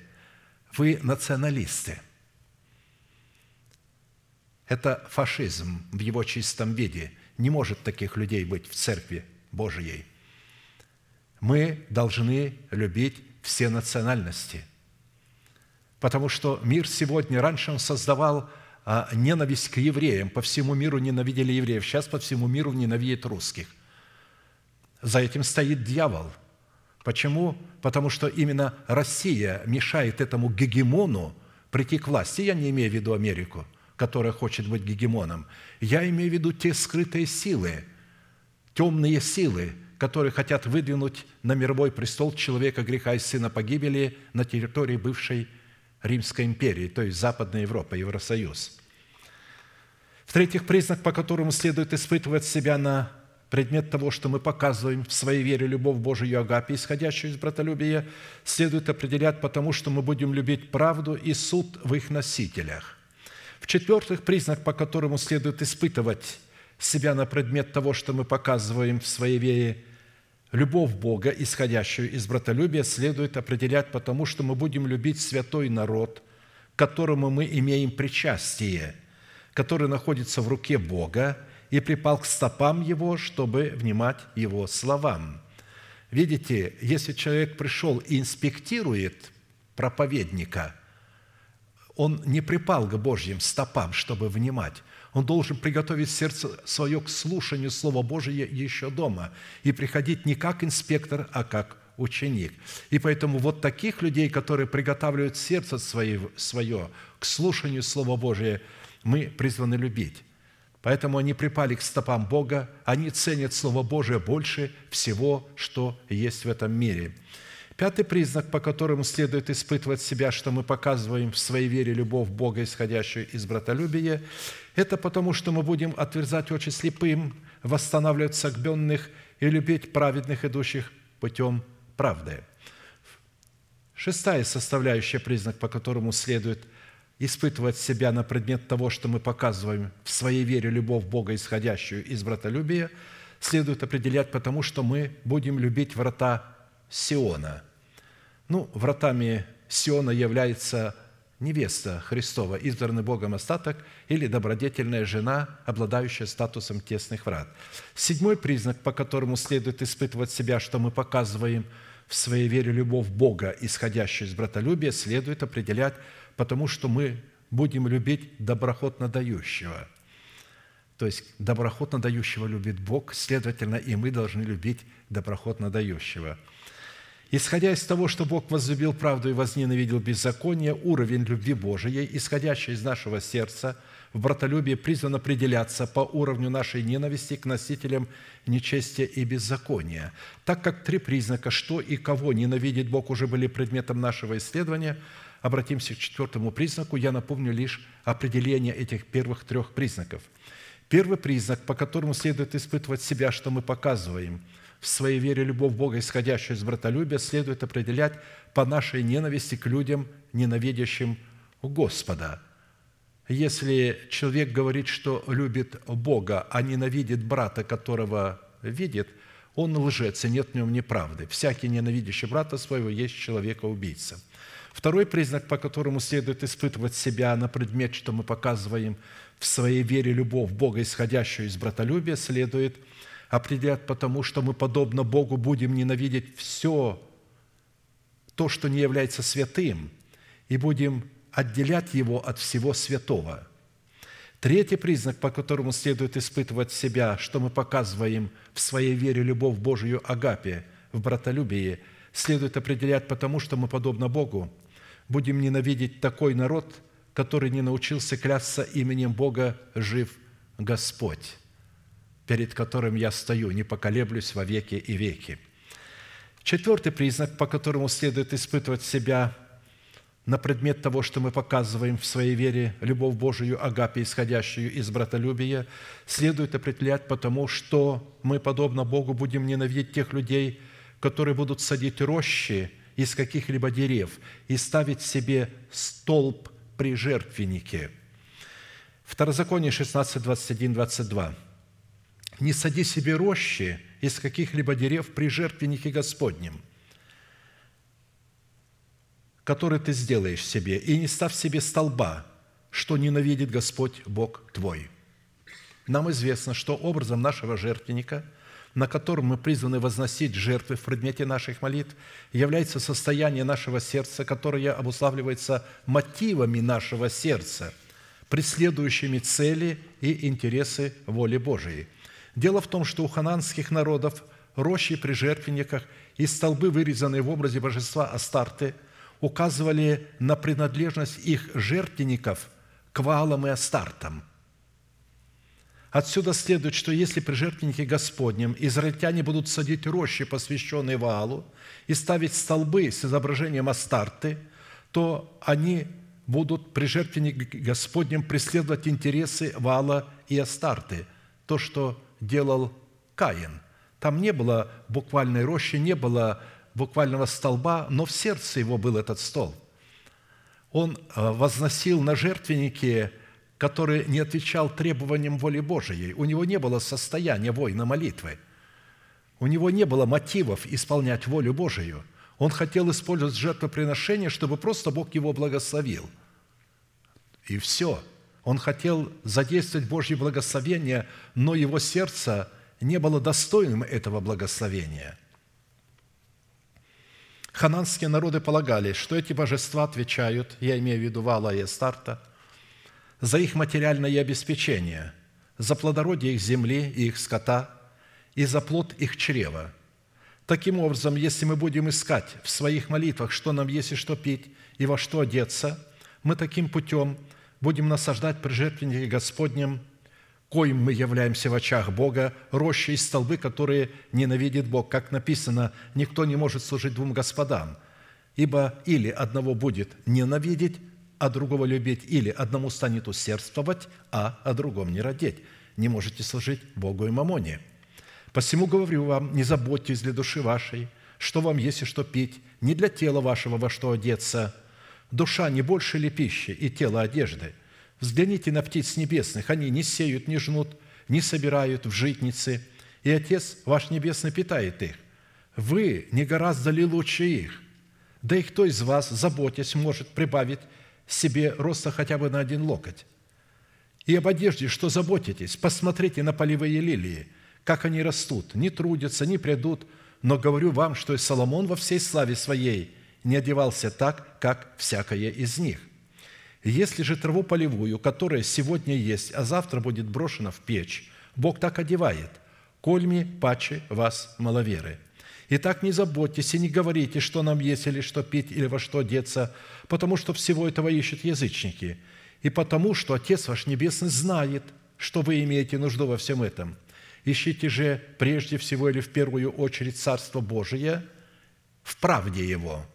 вы националисты. Это фашизм в его чистом виде. Не может таких людей быть в Церкви Божией. Мы должны любить все национальности, потому что мир сегодня, раньше он создавал ненависть к евреям. По всему миру ненавидели евреев. Сейчас по всему миру ненавидят русских. За этим стоит дьявол. Почему? Потому что именно Россия мешает этому гегемону прийти к власти. Я не имею в виду Америку, которая хочет быть гегемоном. Я имею в виду те скрытые силы, темные силы, которые хотят выдвинуть на мировой престол человека греха и сына погибели на территории бывшей Римской империи, то есть Западная Европа, Евросоюз. В-третьих, признак, по которому следует испытывать себя на предмет того, что мы показываем в своей вере любовь Божию агапе, исходящую из братолюбия, следует определять потому, что мы будем любить правду и суд в их носителях. В-четвертых, признак, по которому следует испытывать себя на предмет того, что мы показываем в своей вере Любовь Бога, исходящую из братолюбия, следует определять потому, что мы будем любить святой народ, которому мы имеем причастие, который находится в руке Бога и припал к стопам Его, чтобы внимать Его словам. Видите, если человек пришел и инспектирует проповедника, он не припал к Божьим стопам, чтобы внимать – он должен приготовить сердце свое к слушанию Слова Божия еще дома и приходить не как инспектор, а как ученик. И поэтому вот таких людей, которые приготавливают сердце свое, свое к слушанию Слова Божия, мы призваны любить. Поэтому они припали к стопам Бога, они ценят Слово Божие больше всего, что есть в этом мире – Пятый признак, по которому следует испытывать себя, что мы показываем в своей вере любовь Бога, исходящую из братолюбия, это потому, что мы будем отверзать очи слепым, восстанавливать согбенных и любить праведных, идущих путем правды. Шестая составляющая признак, по которому следует испытывать себя на предмет того, что мы показываем в своей вере любовь Бога, исходящую из братолюбия, следует определять потому, что мы будем любить врата Сиона. Ну, вратами Сиона является невеста Христова, избранный Богом остаток или добродетельная жена, обладающая статусом тесных врат. Седьмой признак, по которому следует испытывать себя, что мы показываем в своей вере любовь Бога, исходящую из братолюбия, следует определять, потому что мы будем любить доброхотно дающего. То есть доброхотно дающего любит Бог, следовательно, и мы должны любить доброхотно дающего – Исходя из того, что Бог возлюбил правду и возненавидел беззаконие, уровень любви Божией, исходящий из нашего сердца, в братолюбии призван определяться по уровню нашей ненависти к носителям нечестия и беззакония. Так как три признака, что и кого ненавидит Бог, уже были предметом нашего исследования, обратимся к четвертому признаку. Я напомню лишь определение этих первых трех признаков. Первый признак, по которому следует испытывать себя, что мы показываем – в своей вере любовь Бога, исходящую из братолюбия, следует определять по нашей ненависти к людям, ненавидящим Господа. Если человек говорит, что любит Бога, а ненавидит брата, которого видит, он лжец, и нет в нем неправды. Всякий ненавидящий брата своего есть человека-убийца. Второй признак, по которому следует испытывать себя на предмет, что мы показываем в своей вере любовь Бога, исходящую из братолюбия, следует – определят потому, что мы, подобно Богу, будем ненавидеть все то, что не является святым, и будем отделять его от всего святого. Третий признак, по которому следует испытывать себя, что мы показываем в своей вере любовь Божию Агапе, в братолюбии, следует определять потому, что мы, подобно Богу, будем ненавидеть такой народ, который не научился клясться именем Бога «Жив Господь» перед которым я стою, не поколеблюсь во веки и веки. Четвертый признак, по которому следует испытывать себя на предмет того, что мы показываем в своей вере любовь Божию, агапе, исходящую из братолюбия, следует определять потому, что мы, подобно Богу, будем ненавидеть тех людей, которые будут садить рощи из каких-либо дерев и ставить себе столб при жертвеннике. Второзаконие 16, 21, 22 не сади себе рощи из каких-либо дерев при жертвеннике Господнем, который ты сделаешь себе, и не ставь себе столба, что ненавидит Господь Бог твой». Нам известно, что образом нашего жертвенника, на котором мы призваны возносить жертвы в предмете наших молитв, является состояние нашего сердца, которое обуславливается мотивами нашего сердца, преследующими цели и интересы воли Божией – Дело в том, что у хананских народов рощи при жертвенниках и столбы, вырезанные в образе божества Астарты, указывали на принадлежность их жертвенников к Ваалам и Астартам. Отсюда следует, что если при жертвеннике Господнем израильтяне будут садить рощи, посвященные Ваалу, и ставить столбы с изображением Астарты, то они будут при жертвеннике Господнем преследовать интересы Ваала и Астарты, то, что делал Каин. Там не было буквальной рощи, не было буквального столба, но в сердце его был этот стол. Он э, возносил на жертвеннике, который не отвечал требованиям воли Божией. У него не было состояния воина молитвы. У него не было мотивов исполнять волю Божию. Он хотел использовать жертвоприношение, чтобы просто Бог его благословил. И все – он хотел задействовать Божье благословение, но его сердце не было достойным этого благословения. Хананские народы полагали, что эти божества отвечают, я имею в виду Вала и Эстарта, за их материальное обеспечение, за плодородие их земли и их скота и за плод их чрева. Таким образом, если мы будем искать в своих молитвах, что нам есть и что пить, и во что одеться, мы таким путем – будем насаждать при жертвеннике Господнем, коим мы являемся в очах Бога, рощи и столбы, которые ненавидит Бог. Как написано, никто не может служить двум господам, ибо или одного будет ненавидеть, а другого любить, или одному станет усердствовать, а о другом не родить. Не можете служить Богу и мамоне. Посему говорю вам, не заботьтесь для души вашей, что вам есть и что пить, не для тела вашего во что одеться – Душа не больше ли пищи и тело одежды? Взгляните на птиц небесных, они не сеют, не жнут, не собирают в житницы, и Отец ваш Небесный питает их. Вы не гораздо ли лучше их? Да и кто из вас, заботясь, может прибавить себе роста хотя бы на один локоть? И об одежде, что заботитесь, посмотрите на полевые лилии, как они растут, не трудятся, не придут, но говорю вам, что и Соломон во всей славе своей – не одевался так, как всякое из них. Если же траву полевую, которая сегодня есть, а завтра будет брошена в печь, Бог так одевает, кольми паче вас маловеры. Итак, не заботьтесь и не говорите, что нам есть или что пить, или во что одеться, потому что всего этого ищут язычники, и потому что Отец ваш Небесный знает, что вы имеете нужду во всем этом. Ищите же прежде всего или в первую очередь Царство Божие в правде Его,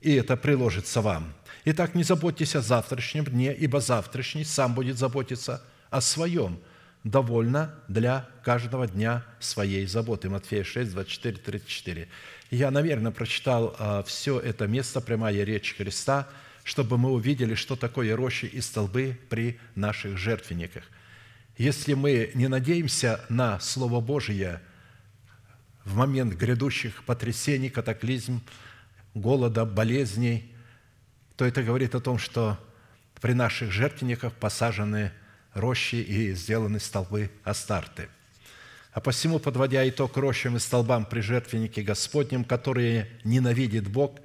и это приложится вам. Итак, не заботьтесь о завтрашнем дне, ибо завтрашний сам будет заботиться о своем – довольно для каждого дня своей заботы. Матфея 6, 24, 34. Я, наверное, прочитал а, все это место, прямая речь Христа, чтобы мы увидели, что такое рощи и столбы при наших жертвенниках. Если мы не надеемся на Слово Божие в момент грядущих потрясений, катаклизм, голода, болезней, то это говорит о том, что при наших жертвенниках посажены – рощи и сделаны столбы Астарты. А посему, подводя итог рощам и столбам при жертвеннике Господнем, которые ненавидит Бог,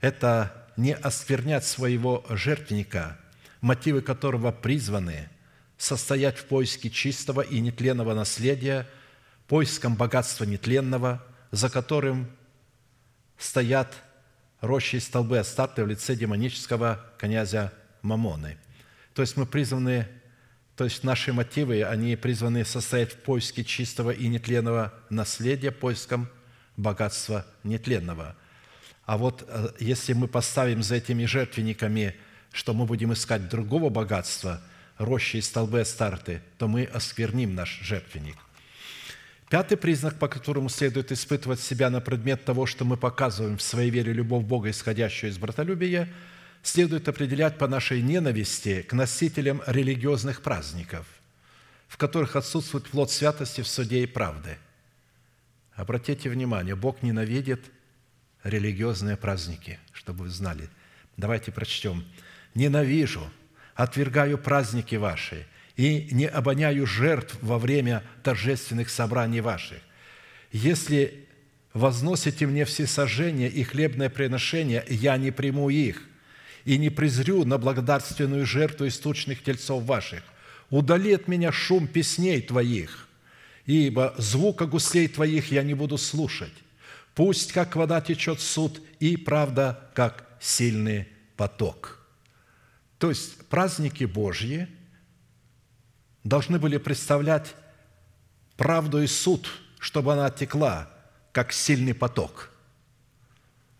это не осквернять своего жертвенника, мотивы которого призваны состоять в поиске чистого и нетленного наследия, поиском богатства нетленного, за которым стоят рощи и столбы Астарты в лице демонического князя Мамоны. То есть мы призваны то есть наши мотивы, они призваны состоять в поиске чистого и нетленного наследия, поиском богатства нетленного. А вот э, если мы поставим за этими жертвенниками, что мы будем искать другого богатства, рощи и столбы старты, то мы оскверним наш жертвенник. Пятый признак, по которому следует испытывать себя на предмет того, что мы показываем в своей вере любовь Бога, исходящую из братолюбия – следует определять по нашей ненависти к носителям религиозных праздников, в которых отсутствует плод святости в суде и правды. Обратите внимание, Бог ненавидит религиозные праздники, чтобы вы знали. Давайте прочтем. «Ненавижу, отвергаю праздники ваши и не обоняю жертв во время торжественных собраний ваших. Если возносите мне все сожжения и хлебное приношение, я не приму их, и не презрю на благодарственную жертву источных тельцов ваших. Удали от меня шум песней твоих, ибо звука гуслей твоих я не буду слушать. Пусть, как вода течет суд, и правда, как сильный поток». То есть праздники Божьи должны были представлять правду и суд, чтобы она текла, как сильный поток –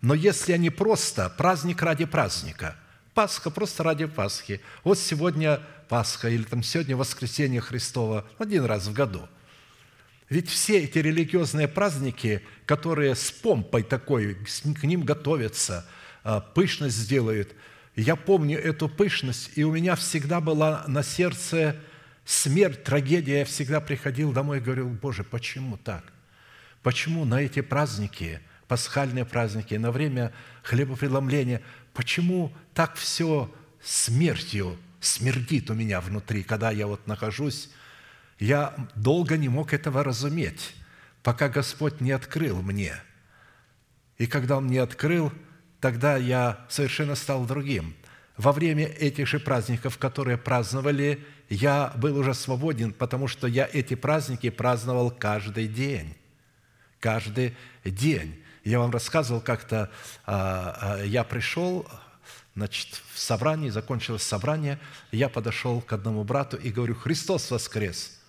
но если они просто праздник ради праздника, Пасха просто ради Пасхи. Вот сегодня Пасха или там сегодня воскресение Христова один раз в году. Ведь все эти религиозные праздники, которые с помпой такой, к ним готовятся, а, пышность сделают. Я помню эту пышность, и у меня всегда была на сердце смерть, трагедия. Я всегда приходил домой и говорил, Боже, почему так? Почему на эти праздники – пасхальные праздники, на время хлебопреломления. Почему так все смертью смердит у меня внутри, когда я вот нахожусь? Я долго не мог этого разуметь, пока Господь не открыл мне. И когда Он мне открыл, тогда я совершенно стал другим. Во время этих же праздников, которые праздновали, я был уже свободен, потому что я эти праздники праздновал каждый день. Каждый день. Я вам рассказывал как-то, а, а, я пришел, значит, в собрании, закончилось собрание, я подошел к одному брату и говорю, Христос воскрес.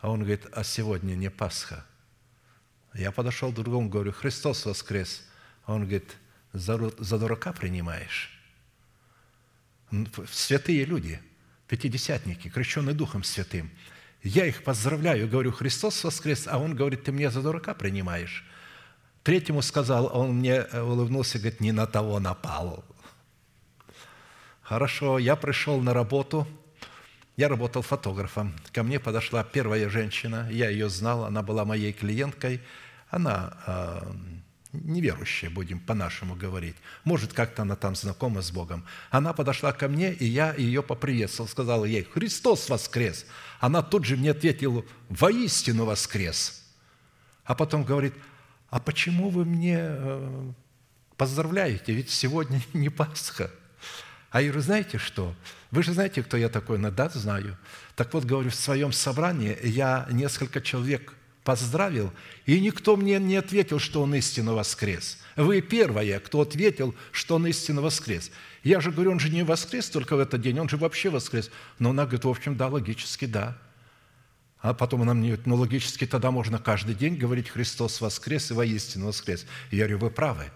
А он говорит, а сегодня не Пасха. Я подошел к другому, говорю, Христос воскрес. А он говорит, за, за дурака принимаешь. Святые люди, пятидесятники, крещенные Духом Святым. Я их поздравляю, говорю, Христос воскрес, а он говорит, ты меня за дурака принимаешь. Третьему сказал, он мне э, улыбнулся, говорит, не на того напал. Хорошо, я пришел на работу, я работал фотографом. Ко мне подошла первая женщина, я ее знал, она была моей клиенткой. Она э, неверующая, будем по-нашему говорить. Может, как-то она там знакома с Богом. Она подошла ко мне, и я ее поприветствовал, сказал ей, «Христос воскрес!» Она тут же мне ответила, «Воистину воскрес!» А потом говорит, а почему вы мне э, поздравляете? Ведь сегодня (laughs) не Пасха. А я говорю, знаете что? Вы же знаете, кто я такой? Ну да, знаю. Так вот, говорю, в своем собрании я несколько человек поздравил, и никто мне не ответил, что он истинно воскрес. Вы первые, кто ответил, что он истинно воскрес. Я же говорю, он же не воскрес только в этот день, он же вообще воскрес. Но она говорит, в общем, да, логически, да. А потом она мне говорит, ну, логически тогда можно каждый день говорить «Христос воскрес» и «Воистину воскрес». Я говорю, вы правы.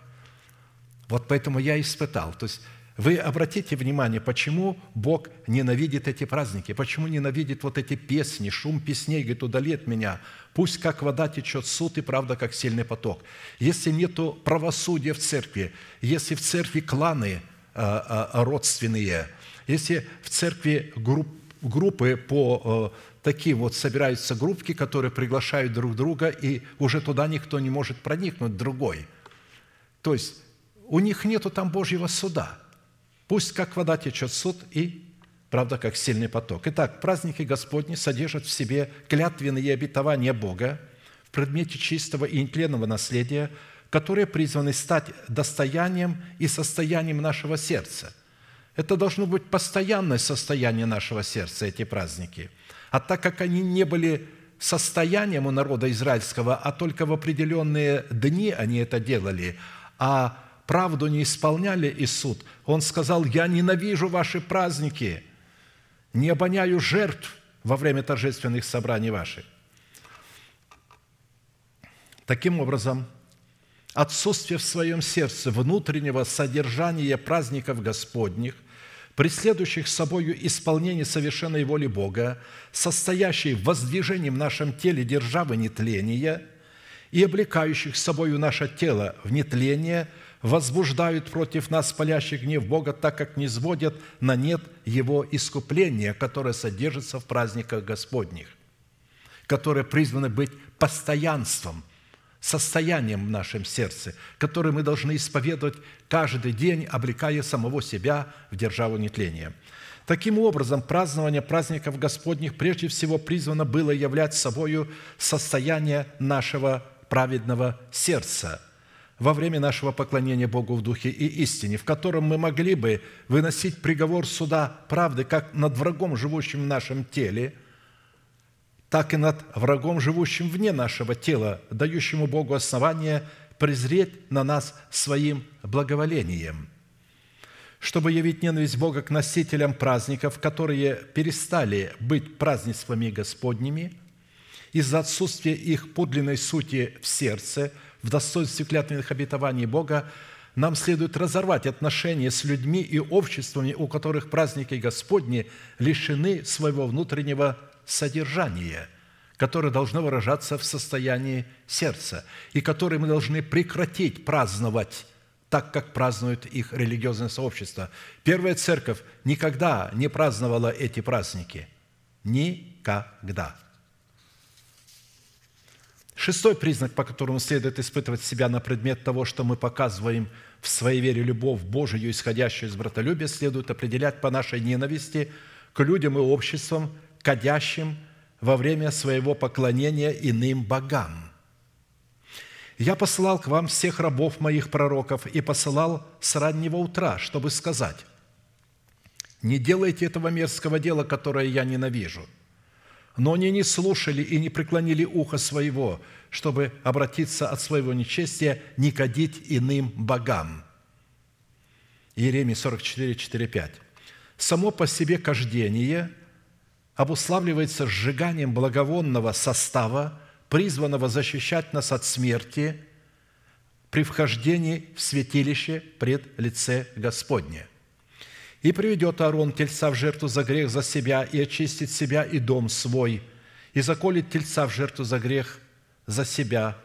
Вот поэтому я испытал. То есть вы обратите внимание, почему Бог ненавидит эти праздники, почему ненавидит вот эти песни, шум песней, говорит, удали от меня. Пусть как вода течет суд и правда, как сильный поток. Если нету правосудия в церкви, если в церкви кланы а, а, родственные, если в церкви групп, группы по а, такие вот собираются группки, которые приглашают друг друга, и уже туда никто не может проникнуть, другой. То есть у них нету там Божьего суда. Пусть как вода течет суд и правда, как сильный поток. Итак, праздники Господни содержат в себе клятвенные обетования Бога в предмете чистого и нетленного наследия, которые призваны стать достоянием и состоянием нашего сердца. Это должно быть постоянное состояние нашего сердца, эти праздники. А так как они не были состоянием у народа израильского, а только в определенные дни они это делали, а правду не исполняли и суд, он сказал, «Я ненавижу ваши праздники, не обоняю жертв во время торжественных собраний ваших». Таким образом, отсутствие в своем сердце внутреннего содержания праздников Господних, преследующих собою исполнение совершенной воли Бога, состоящей в воздвижении в нашем теле державы нетления и облекающих собою наше тело в нетление – возбуждают против нас палящий гнев Бога, так как не сводят на нет Его искупления, которое содержится в праздниках Господних, которое призвано быть постоянством, состоянием в нашем сердце, которое мы должны исповедовать каждый день, облекая самого себя в державу нетления. Таким образом, празднование праздников Господних прежде всего призвано было являть собою состояние нашего праведного сердца – во время нашего поклонения Богу в Духе и истине, в котором мы могли бы выносить приговор суда правды как над врагом, живущим в нашем теле, так и над врагом, живущим вне нашего тела, дающему Богу основание презреть на нас своим благоволением, чтобы явить ненависть Бога к носителям праздников, которые перестали быть празднествами Господними из-за отсутствия их подлинной сути в сердце – в достоинстве клятвенных обетований Бога, нам следует разорвать отношения с людьми и обществами, у которых праздники Господни лишены своего внутреннего содержания, которое должно выражаться в состоянии сердца, и которые мы должны прекратить праздновать так, как празднуют их религиозное сообщество. Первая церковь никогда не праздновала эти праздники. Никогда. Шестой признак, по которому следует испытывать себя на предмет того, что мы показываем в своей вере любовь Божию, исходящую из братолюбия, следует определять по нашей ненависти к людям и обществам, кадящим во время своего поклонения иным богам. «Я посылал к вам всех рабов моих пророков и посылал с раннего утра, чтобы сказать, не делайте этого мерзкого дела, которое я ненавижу – но они не слушали и не преклонили ухо своего, чтобы обратиться от своего нечестия, не кадить иным богам». Иеремия 44, 4, 5. «Само по себе кождение обуславливается сжиганием благовонного состава, призванного защищать нас от смерти при вхождении в святилище пред лице Господне. И приведет Аарон тельца в жертву за грех за себя, и очистит себя и дом свой, и заколет тельца в жертву за грех за себя,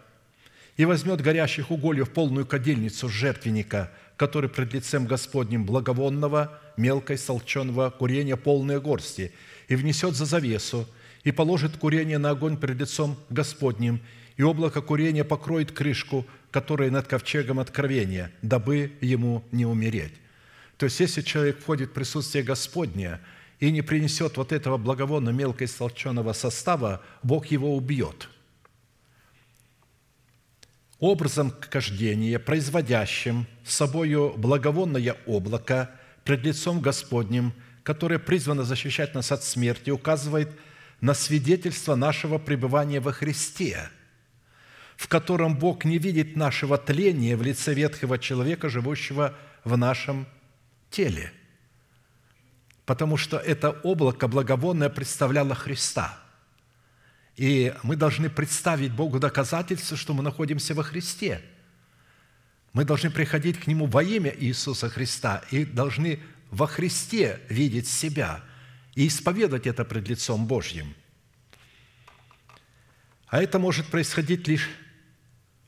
и возьмет горящих угольев полную кадильницу жертвенника, который пред лицем Господним благовонного, мелкой солченого курения полные горсти, и внесет за завесу, и положит курение на огонь пред лицом Господним, и облако курения покроет крышку, которая над ковчегом откровения, дабы ему не умереть. То есть, если человек входит в присутствие Господне и не принесет вот этого благовонно мелко истолченного состава, Бог его убьет. Образом кождения, производящим собою благовонное облако пред лицом Господним, которое призвано защищать нас от смерти, указывает на свидетельство нашего пребывания во Христе, в котором Бог не видит нашего тления в лице ветхого человека, живущего в нашем теле, потому что это облако благовонное представляло Христа. И мы должны представить Богу доказательство, что мы находимся во Христе. Мы должны приходить к Нему во имя Иисуса Христа и должны во Христе видеть себя и исповедать это пред лицом Божьим. А это может происходить лишь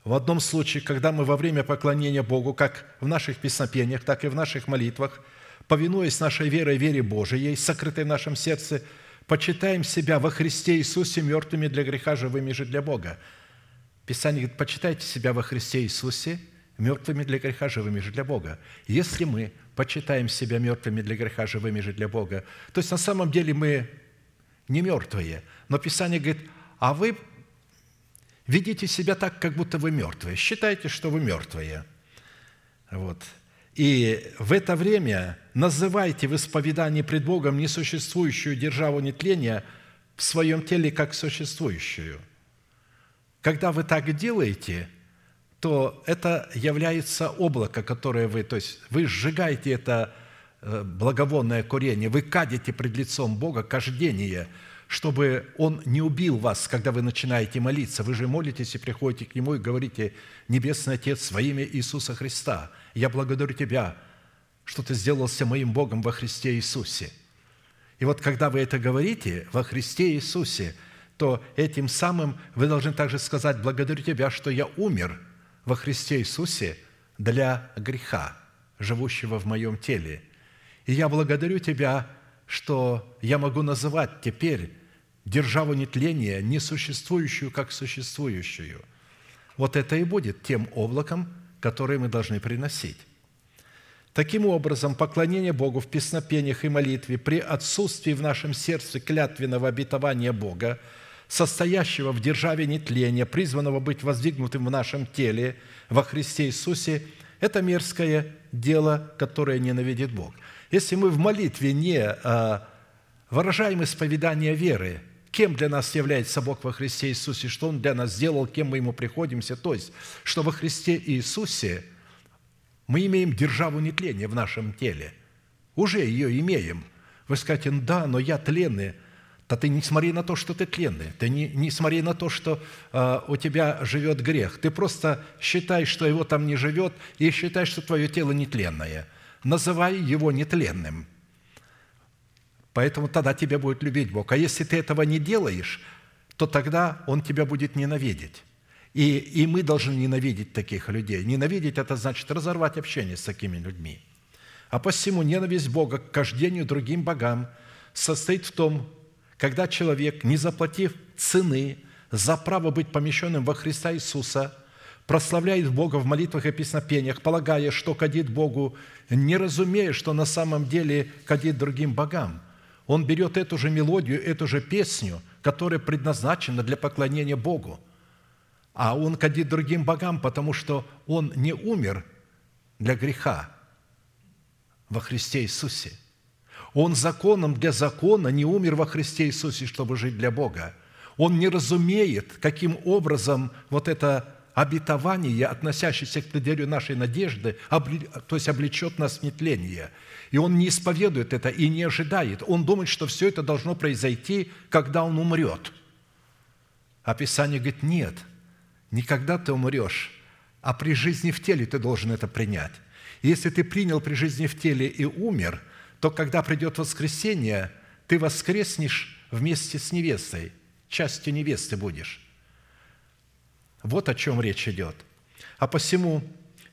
в одном случае, когда мы во время поклонения Богу, как в наших песнопениях, так и в наших молитвах, повинуясь нашей верой, вере Божией, сокрытой в нашем сердце, почитаем себя во Христе Иисусе мертвыми для греха, живыми же для Бога. Писание говорит, почитайте себя во Христе Иисусе мертвыми для греха, живыми же для Бога. Если мы почитаем себя мертвыми для греха, живыми же для Бога, то есть на самом деле мы не мертвые, но Писание говорит, а вы Ведите себя так, как будто вы мертвые. Считайте, что вы мертвые. Вот. И в это время называйте в исповедании пред Богом несуществующую державу нетления в своем теле как существующую. Когда вы так делаете, то это является облако, которое вы, то есть вы сжигаете это э, благовонное курение, вы кадите пред лицом Бога кождение – чтобы Он не убил вас, когда вы начинаете молиться. Вы же молитесь и приходите к Нему и говорите, «Небесный Отец, во имя Иисуса Христа, я благодарю Тебя, что Ты сделался моим Богом во Христе Иисусе». И вот когда вы это говорите во Христе Иисусе, то этим самым вы должны также сказать, «Благодарю Тебя, что я умер во Христе Иисусе для греха, живущего в моем теле. И я благодарю Тебя, что я могу называть теперь державу нетления, несуществующую как существующую. Вот это и будет тем облаком, которое мы должны приносить. Таким образом, поклонение Богу в песнопениях и молитве при отсутствии в нашем сердце клятвенного обетования Бога, состоящего в державе нетления, призванного быть воздвигнутым в нашем теле во Христе Иисусе, это мерзкое дело, которое ненавидит Бог. Если мы в молитве не а, выражаем исповедание веры, кем для нас является Бог во Христе Иисусе, что Он для нас сделал, кем мы Ему приходимся. То есть, что во Христе Иисусе мы имеем державу нетления в нашем теле. Уже ее имеем. Вы скажете, да, но я тленный. Да ты не смотри на то, что ты тленный. Ты не, не смотри на то, что э, у тебя живет грех. Ты просто считай, что его там не живет, и считай, что твое тело нетленное. Называй его нетленным – Поэтому тогда тебя будет любить Бог. А если ты этого не делаешь, то тогда Он тебя будет ненавидеть. И, и мы должны ненавидеть таких людей. Ненавидеть – это значит разорвать общение с такими людьми. А посему ненависть Бога к кождению другим богам состоит в том, когда человек, не заплатив цены за право быть помещенным во Христа Иисуса, прославляет Бога в молитвах и песнопениях, полагая, что кадит Богу, не разумея, что на самом деле кадит другим богам – он берет эту же мелодию, эту же песню, которая предназначена для поклонения Богу, а он кадит другим богам, потому что он не умер для греха во Христе Иисусе. Он законом для закона не умер во Христе Иисусе, чтобы жить для Бога. Он не разумеет, каким образом вот это обетование, относящееся к предделью нашей надежды, то есть облечет нас в нетление – и он не исповедует это и не ожидает. Он думает, что все это должно произойти, когда он умрет. А Писание говорит, нет, никогда ты умрешь, а при жизни в теле ты должен это принять. И если ты принял при жизни в теле и умер, то когда придет воскресенье, ты воскреснешь вместе с невестой, частью невесты будешь. Вот о чем речь идет. А посему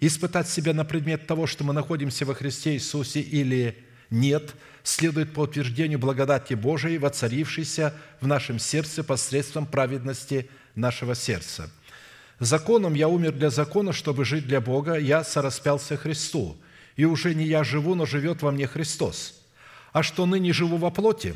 Испытать себя на предмет того, что мы находимся во Христе Иисусе или нет, следует по утверждению благодати Божией, воцарившейся в нашем сердце посредством праведности нашего сердца. Законом я умер для закона, чтобы жить для Бога, я сораспялся Христу, и уже не я живу, но живет во мне Христос. А что ныне живу во плоти,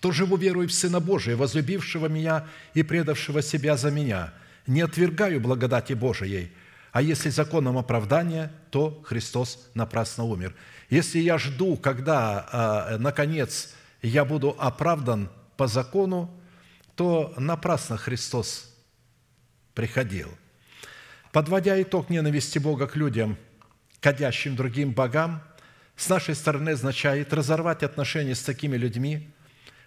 то живу верой в Сына Божия, возлюбившего меня и предавшего себя за меня. Не отвергаю благодати Божией, а если законом оправдания, то Христос напрасно умер. Если я жду, когда, а, наконец, я буду оправдан по закону, то напрасно Христос приходил. Подводя итог ненависти Бога к людям, кадящим другим богам, с нашей стороны означает разорвать отношения с такими людьми,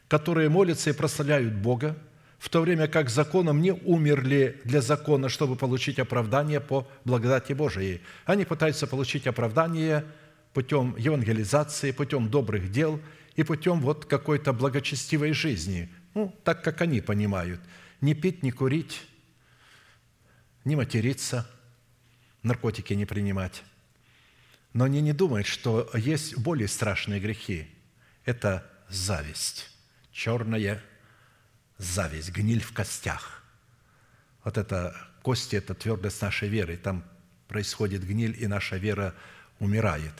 которые молятся и прославляют Бога, в то время как законом не умерли для закона, чтобы получить оправдание по благодати Божией. Они пытаются получить оправдание путем евангелизации, путем добрых дел и путем вот какой-то благочестивой жизни, ну, так, как они понимают. Не пить, не курить, не материться, наркотики не принимать. Но они не думают, что есть более страшные грехи. Это зависть, черная зависть, гниль в костях. Вот это кости – это твердость нашей веры. Там происходит гниль, и наша вера умирает.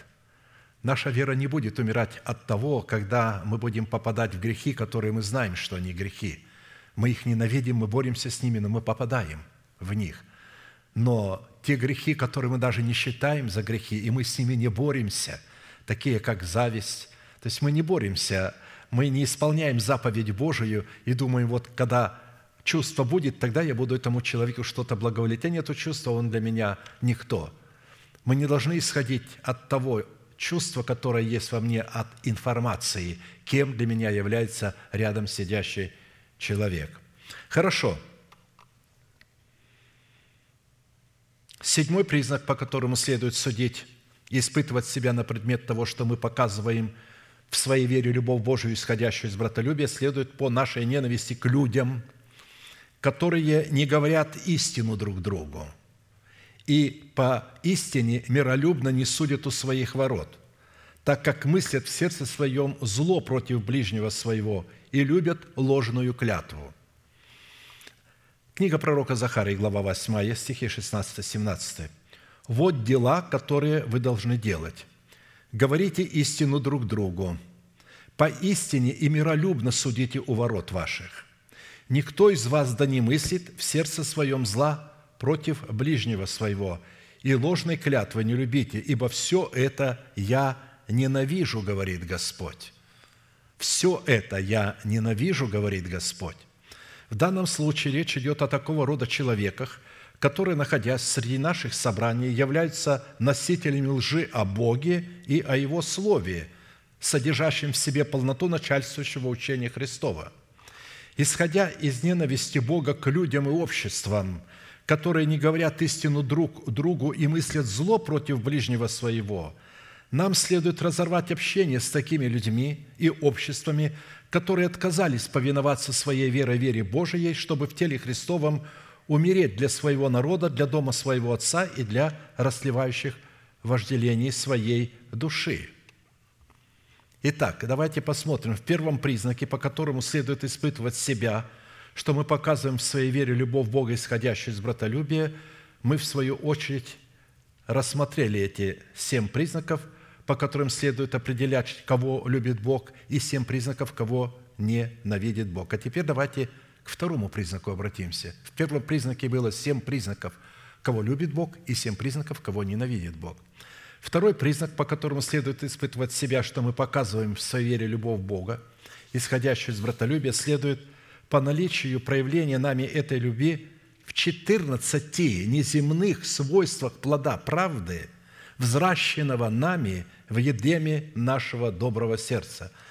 Наша вера не будет умирать от того, когда мы будем попадать в грехи, которые мы знаем, что они грехи. Мы их ненавидим, мы боремся с ними, но мы попадаем в них. Но те грехи, которые мы даже не считаем за грехи, и мы с ними не боремся, такие как зависть, то есть мы не боремся мы не исполняем заповедь Божию и думаем, вот когда чувство будет, тогда я буду этому человеку что-то благоволить. А нет чувства, он для меня никто. Мы не должны исходить от того чувства, которое есть во мне, от информации, кем для меня является рядом сидящий человек. Хорошо. Седьмой признак, по которому следует судить испытывать себя на предмет того, что мы показываем – в своей вере любовь Божию, исходящую из братолюбия, следует по нашей ненависти к людям, которые не говорят истину друг другу и по истине миролюбно не судят у своих ворот, так как мыслят в сердце своем зло против ближнего своего и любят ложную клятву. Книга пророка Захарии, глава 8, стихи 16-17. «Вот дела, которые вы должны делать Говорите истину друг другу. Поистине и миролюбно судите у ворот ваших. Никто из вас да не мыслит в сердце своем зла против ближнего своего, и ложной клятвы не любите, ибо все это я ненавижу, говорит Господь. Все это я ненавижу, говорит Господь. В данном случае речь идет о такого рода человеках – которые, находясь среди наших собраний, являются носителями лжи о Боге и о Его Слове, содержащим в себе полноту начальствующего учения Христова. Исходя из ненависти Бога к людям и обществам, которые не говорят истину друг другу и мыслят зло против ближнего своего, нам следует разорвать общение с такими людьми и обществами, которые отказались повиноваться своей верой вере Божией, чтобы в теле Христовом – умереть для своего народа, для дома своего отца и для расливающих вожделений своей души. Итак, давайте посмотрим в первом признаке, по которому следует испытывать себя, что мы показываем в своей вере любовь Бога, исходящую из братолюбия, мы, в свою очередь, рассмотрели эти семь признаков, по которым следует определять, кого любит Бог, и семь признаков, кого ненавидит Бог. А теперь давайте к второму признаку обратимся. В первом признаке было семь признаков, кого любит Бог, и семь признаков, кого ненавидит Бог. Второй признак, по которому следует испытывать себя, что мы показываем в своей вере любовь Бога, исходящую из братолюбия, следует по наличию проявления нами этой любви в 14 неземных свойствах плода правды, взращенного нами в едеме нашего доброго сердца –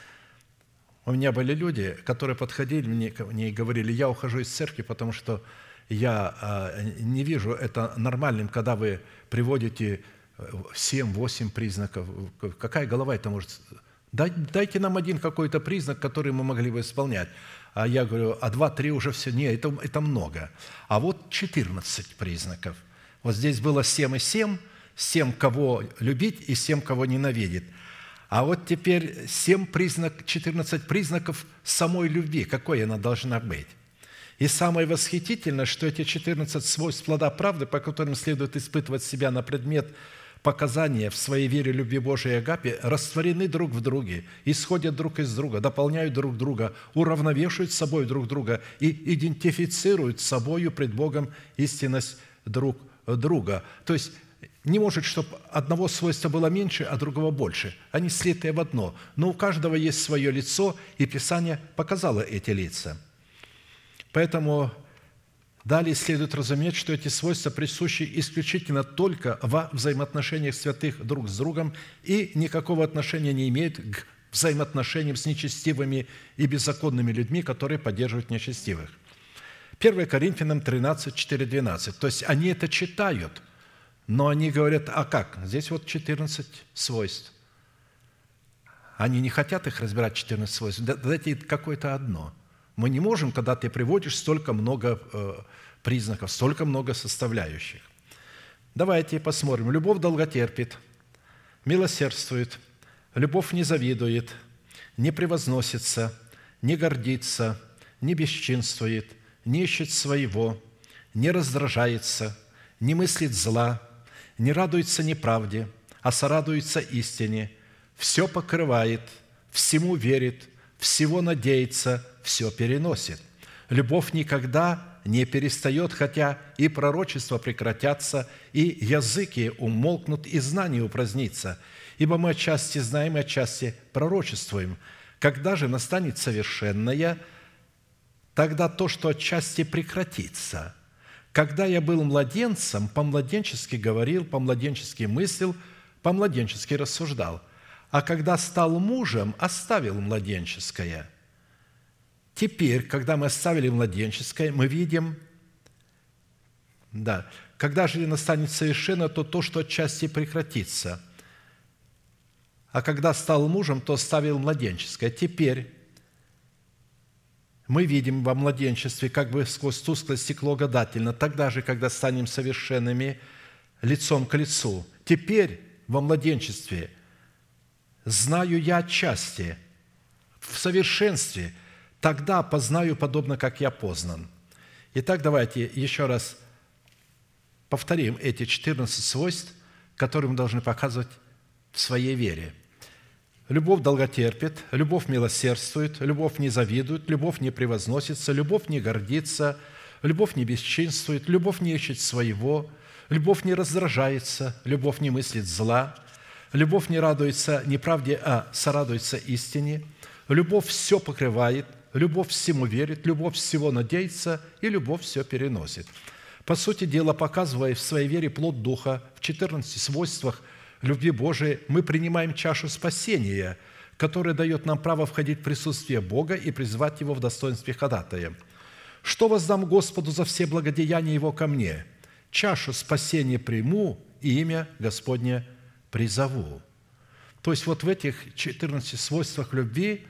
у меня были люди, которые подходили мне, ко мне и говорили, я ухожу из церкви, потому что я а, не вижу это нормальным, когда вы приводите 7-8 э, признаков. Какая голова это может... Дайте нам один какой-то признак, который мы могли бы исполнять. А я говорю, а 2-3 уже все, нет, это, это много. А вот 14 признаков. Вот здесь было 7 и 7, 7, кого любить и 7, кого ненавидеть – а вот теперь 7 признак, 14 признаков самой любви, какой она должна быть. И самое восхитительное, что эти 14 свойств плода правды, по которым следует испытывать себя на предмет показания в своей вере любви Божией и Агапе, растворены друг в друге, исходят друг из друга, дополняют друг друга, уравновешивают собой друг друга и идентифицируют собою пред Богом истинность друг друга. То есть не может, чтобы одного свойства было меньше, а другого больше. Они слитые в одно. Но у каждого есть свое лицо, и Писание показало эти лица. Поэтому далее следует разуметь, что эти свойства присущи исключительно только во взаимоотношениях святых друг с другом и никакого отношения не имеют к взаимоотношениям с нечестивыми и беззаконными людьми, которые поддерживают нечестивых. 1 Коринфянам 13, 4, 12. То есть они это читают – но они говорят, а как? Здесь вот 14 свойств. Они не хотят их разбирать, 14 свойств. Дайте какое-то одно. Мы не можем, когда ты приводишь столько много э, признаков, столько много составляющих. Давайте посмотрим. Любовь долготерпит, милосердствует, любовь не завидует, не превозносится, не гордится, не бесчинствует, не ищет своего, не раздражается, не мыслит зла, не радуется неправде, а сорадуется истине, все покрывает, всему верит, всего надеется, все переносит. Любовь никогда не перестает, хотя и пророчества прекратятся, и языки умолкнут, и знания упразднится. Ибо мы отчасти знаем и отчасти пророчествуем. Когда же настанет совершенное, тогда то, что отчасти прекратится – когда я был младенцем, по-младенчески говорил, по-младенчески мыслил, по-младенчески рассуждал. А когда стал мужем, оставил младенческое. Теперь, когда мы оставили младенческое, мы видим, да, когда же настанет совершенно, то то, что отчасти прекратится. А когда стал мужем, то оставил младенческое. Теперь мы видим во младенчестве как бы сквозь тусклое стекло гадательно, тогда же, когда станем совершенными лицом к лицу. Теперь во младенчестве знаю я отчасти, в совершенстве, тогда познаю подобно, как я познан. Итак, давайте еще раз повторим эти 14 свойств, которые мы должны показывать в своей вере – Любовь долготерпит, любовь милосердствует, любовь не завидует, любовь не превозносится, любовь не гордится, любовь не бесчинствует, любовь не ищет своего, любовь не раздражается, любовь не мыслит зла, любовь не радуется неправде, а сорадуется истине, любовь все покрывает, любовь всему верит, любовь всего надеется и любовь все переносит. По сути дела, показывая в своей вере плод Духа в 14 свойствах – любви Божией мы принимаем чашу спасения, которая дает нам право входить в присутствие Бога и призвать Его в достоинстве ходатая. «Что воздам Господу за все благодеяния Его ко мне? Чашу спасения приму и имя Господне призову». То есть вот в этих 14 свойствах любви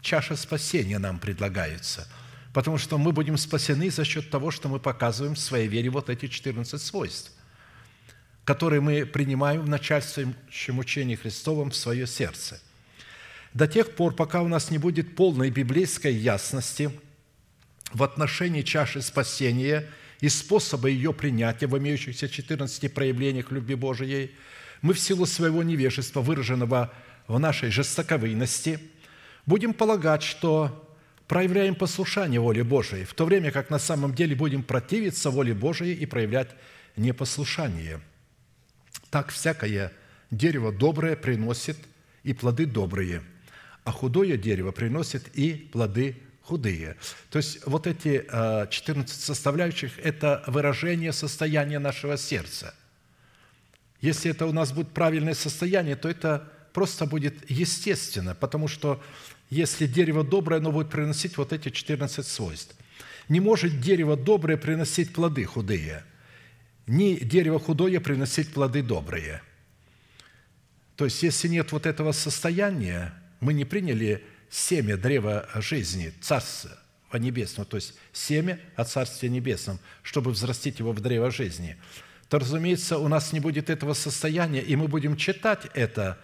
чаша спасения нам предлагается, потому что мы будем спасены за счет того, что мы показываем в своей вере вот эти 14 свойств который мы принимаем в начальствующем учении Христовом в свое сердце. До тех пор, пока у нас не будет полной библейской ясности в отношении чаши спасения и способа ее принятия в имеющихся 14 проявлениях любви Божией, мы в силу своего невежества, выраженного в нашей жестоковыйности, будем полагать, что проявляем послушание воле Божией, в то время как на самом деле будем противиться воле Божией и проявлять непослушание – так всякое дерево доброе приносит и плоды добрые, а худое дерево приносит и плоды худые. То есть вот эти 14 а, составляющих – это выражение состояния нашего сердца. Если это у нас будет правильное состояние, то это просто будет естественно, потому что если дерево доброе, оно будет приносить вот эти 14 свойств. Не может дерево доброе приносить плоды худые – ни дерево худое приносить плоды добрые. То есть, если нет вот этого состояния, мы не приняли семя древа жизни, Царства Небесного, то есть семя о Царстве Небесном, чтобы взрастить его в древо жизни, то, разумеется, у нас не будет этого состояния, и мы будем читать это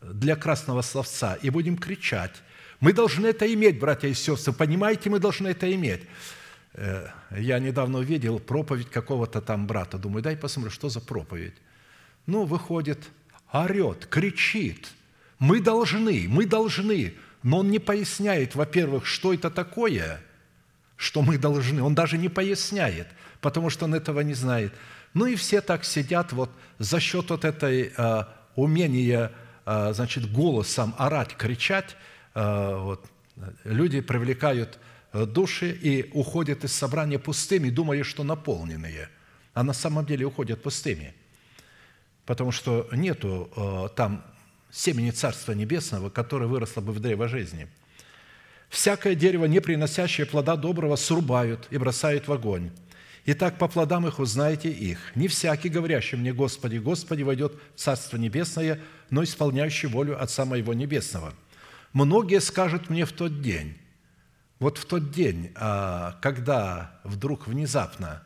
для красного словца и будем кричать. Мы должны это иметь, братья и сестры, понимаете, мы должны это иметь. Э, я недавно увидел проповедь какого-то там брата. Думаю, дай посмотрю, что за проповедь. Ну, выходит, орет, кричит. Мы должны, мы должны. Но он не поясняет, во-первых, что это такое, что мы должны. Он даже не поясняет, потому что он этого не знает. Ну и все так сидят вот за счет вот этой э, умения, э, значит, голосом орать, кричать, э, вот, люди привлекают души и уходят из собрания пустыми, думая, что наполненные, а на самом деле уходят пустыми, потому что нету э, там семени Царства Небесного, которое выросло бы в древо жизни. Всякое дерево, не приносящее плода доброго, срубают и бросают в огонь. Итак, по плодам их узнаете их. Не всякий, говорящий мне, Господи, Господи, войдет в Царство Небесное, но исполняющий волю Отца Моего Небесного. Многие скажут мне в тот день, вот в тот день, а, когда вдруг внезапно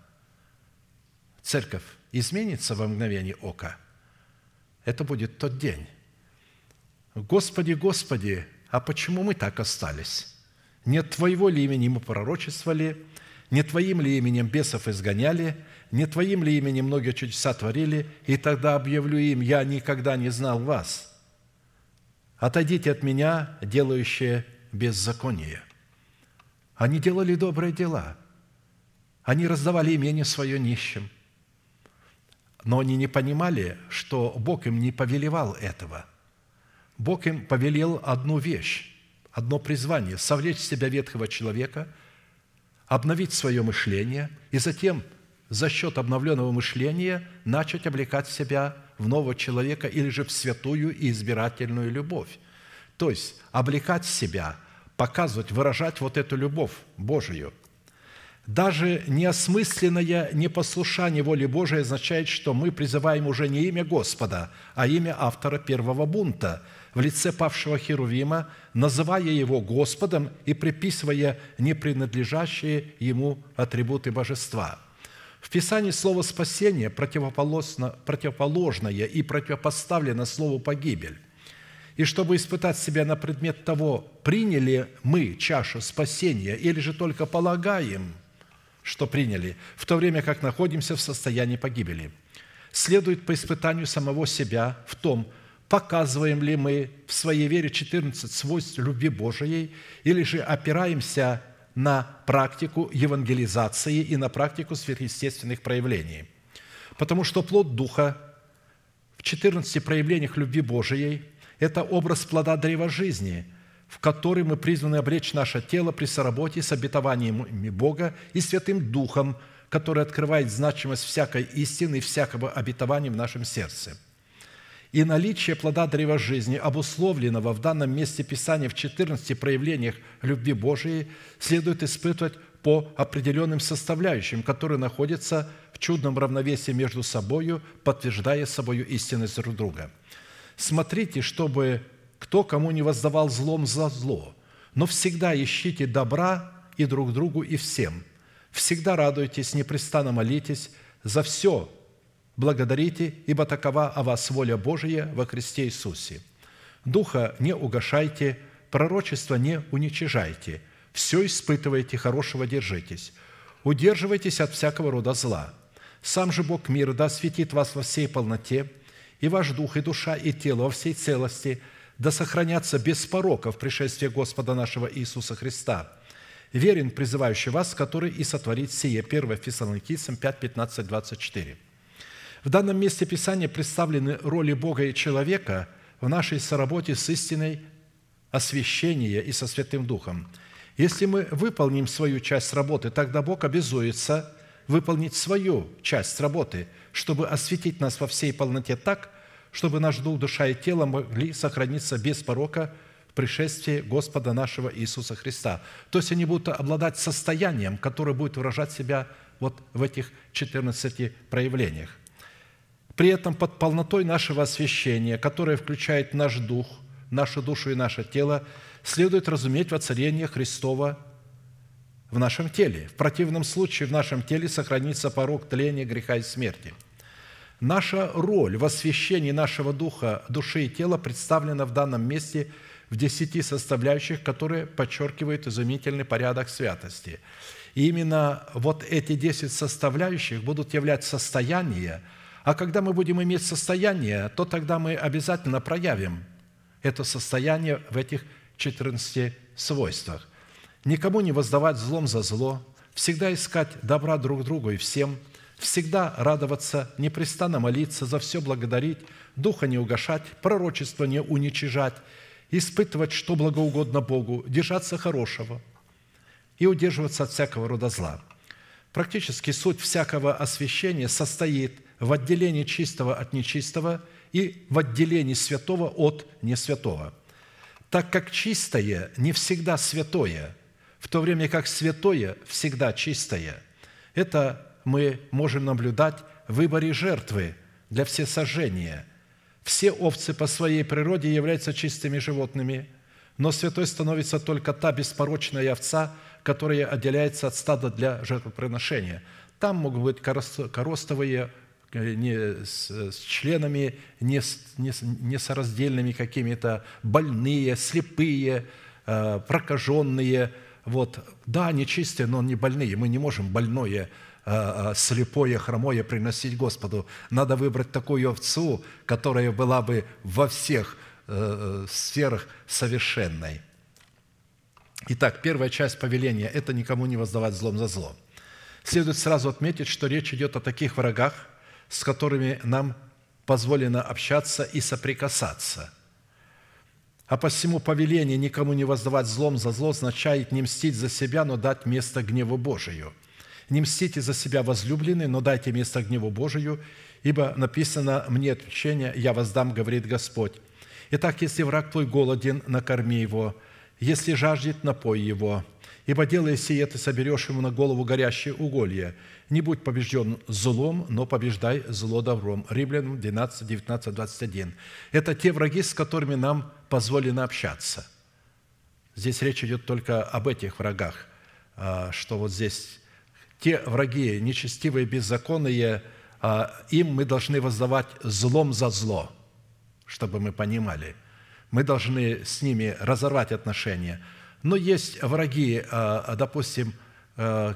церковь изменится во мгновение ока, это будет тот день. Господи, Господи, а почему мы так остались? Нет Твоего ли имени мы пророчествовали? Не Твоим ли именем бесов изгоняли? Не Твоим ли именем многие чудеса творили? И тогда объявлю им, я никогда не знал вас. Отойдите от меня, делающие беззаконие. Они делали добрые дела. Они раздавали имение свое нищим. Но они не понимали, что Бог им не повелевал этого – Бог им повелел одну вещь, одно призвание – совлечь в себя ветхого человека, обновить свое мышление и затем за счет обновленного мышления начать облекать себя в нового человека или же в святую и избирательную любовь. То есть облекать себя, показывать, выражать вот эту любовь Божию. Даже неосмысленное непослушание воли Божией означает, что мы призываем уже не имя Господа, а имя автора первого бунта – в лице павшего Херувима, называя его Господом и приписывая непринадлежащие ему атрибуты божества. В Писании слово «спасение» противоположно, противоположное и противопоставлено слову «погибель». И чтобы испытать себя на предмет того, приняли мы чашу спасения или же только полагаем, что приняли, в то время как находимся в состоянии погибели, следует по испытанию самого себя в том, показываем ли мы в своей вере 14 свойств любви Божией, или же опираемся на практику евангелизации и на практику сверхъестественных проявлений. Потому что плод Духа в 14 проявлениях любви Божией – это образ плода древа жизни, в который мы призваны обречь наше тело при соработе с обетованиями Бога и Святым Духом, который открывает значимость всякой истины и всякого обетования в нашем сердце – и наличие плода древа жизни, обусловленного в данном месте Писания в 14 проявлениях любви Божией, следует испытывать по определенным составляющим, которые находятся в чудном равновесии между собою, подтверждая собою истинность друг друга. Смотрите, чтобы кто кому не воздавал злом за зло, но всегда ищите добра и друг другу, и всем. Всегда радуйтесь, непрестанно молитесь, за все благодарите, ибо такова о вас воля Божия во Христе Иисусе. Духа не угошайте, пророчество не уничижайте, все испытывайте, хорошего держитесь. Удерживайтесь от всякого рода зла. Сам же Бог мира да осветит вас во всей полноте, и ваш дух, и душа, и тело во всей целости, да сохранятся без порока в пришествии Господа нашего Иисуса Христа. Верен призывающий вас, который и сотворит сие. 1 Фессалоникийцам 5, 15, 24. В данном месте Писания представлены роли Бога и человека в нашей соработе с истиной освящения и со Святым Духом. Если мы выполним свою часть работы, тогда Бог обязуется выполнить свою часть работы, чтобы осветить нас во всей полноте так, чтобы наш дух, душа и тело могли сохраниться без порока в пришествии Господа нашего Иисуса Христа. То есть они будут обладать состоянием, которое будет выражать себя вот в этих 14 проявлениях. При этом под полнотой нашего освящения, которое включает наш дух, нашу душу и наше тело, следует разуметь воцарение Христова в нашем теле. В противном случае в нашем теле сохранится порог тления, греха и смерти. Наша роль в освящении нашего духа, души и тела представлена в данном месте в десяти составляющих, которые подчеркивают изумительный порядок святости. И именно вот эти десять составляющих будут являть состояние – а когда мы будем иметь состояние, то тогда мы обязательно проявим это состояние в этих 14 свойствах. Никому не воздавать злом за зло, всегда искать добра друг другу и всем, всегда радоваться, непрестанно молиться, за все благодарить, духа не угошать, пророчество не уничижать, испытывать, что благоугодно Богу, держаться хорошего и удерживаться от всякого рода зла. Практически суть всякого освящения состоит в отделении чистого от нечистого и в отделении святого от несвятого. Так как чистое не всегда святое, в то время как святое всегда чистое. Это мы можем наблюдать в выборе жертвы для всесожжения. Все овцы по своей природе являются чистыми животными, но святой становится только та беспорочная овца, которая отделяется от стада для жертвоприношения. Там могут быть коростовые, э, не с, с членами, не, с, не, не сораздельными какими-то, больные, слепые, э, прокаженные. Вот. Да, нечистые, но не больные. Мы не можем больное Э, э, слепое, хромое приносить Господу. Надо выбрать такую овцу, которая была бы во всех э, сферах совершенной. Итак, первая часть повеления – это никому не воздавать злом за зло. Следует сразу отметить, что речь идет о таких врагах, с которыми нам позволено общаться и соприкасаться. А посему повеление никому не воздавать злом за зло означает не мстить за себя, но дать место гневу Божию – не мстите за себя, возлюбленные, но дайте место гневу Божию, ибо написано «Мне отвечение, я воздам, говорит Господь». Итак, если враг твой голоден, накорми его, если жаждет, напой его, ибо делая сие, ты соберешь ему на голову горящее уголье. Не будь побежден злом, но побеждай зло добром». Римлянам 12, 19, 21. Это те враги, с которыми нам позволено общаться. Здесь речь идет только об этих врагах, а, что вот здесь те враги, нечестивые, беззаконные, а, им мы должны воздавать злом за зло, чтобы мы понимали. Мы должны с ними разорвать отношения. Но есть враги, а, допустим,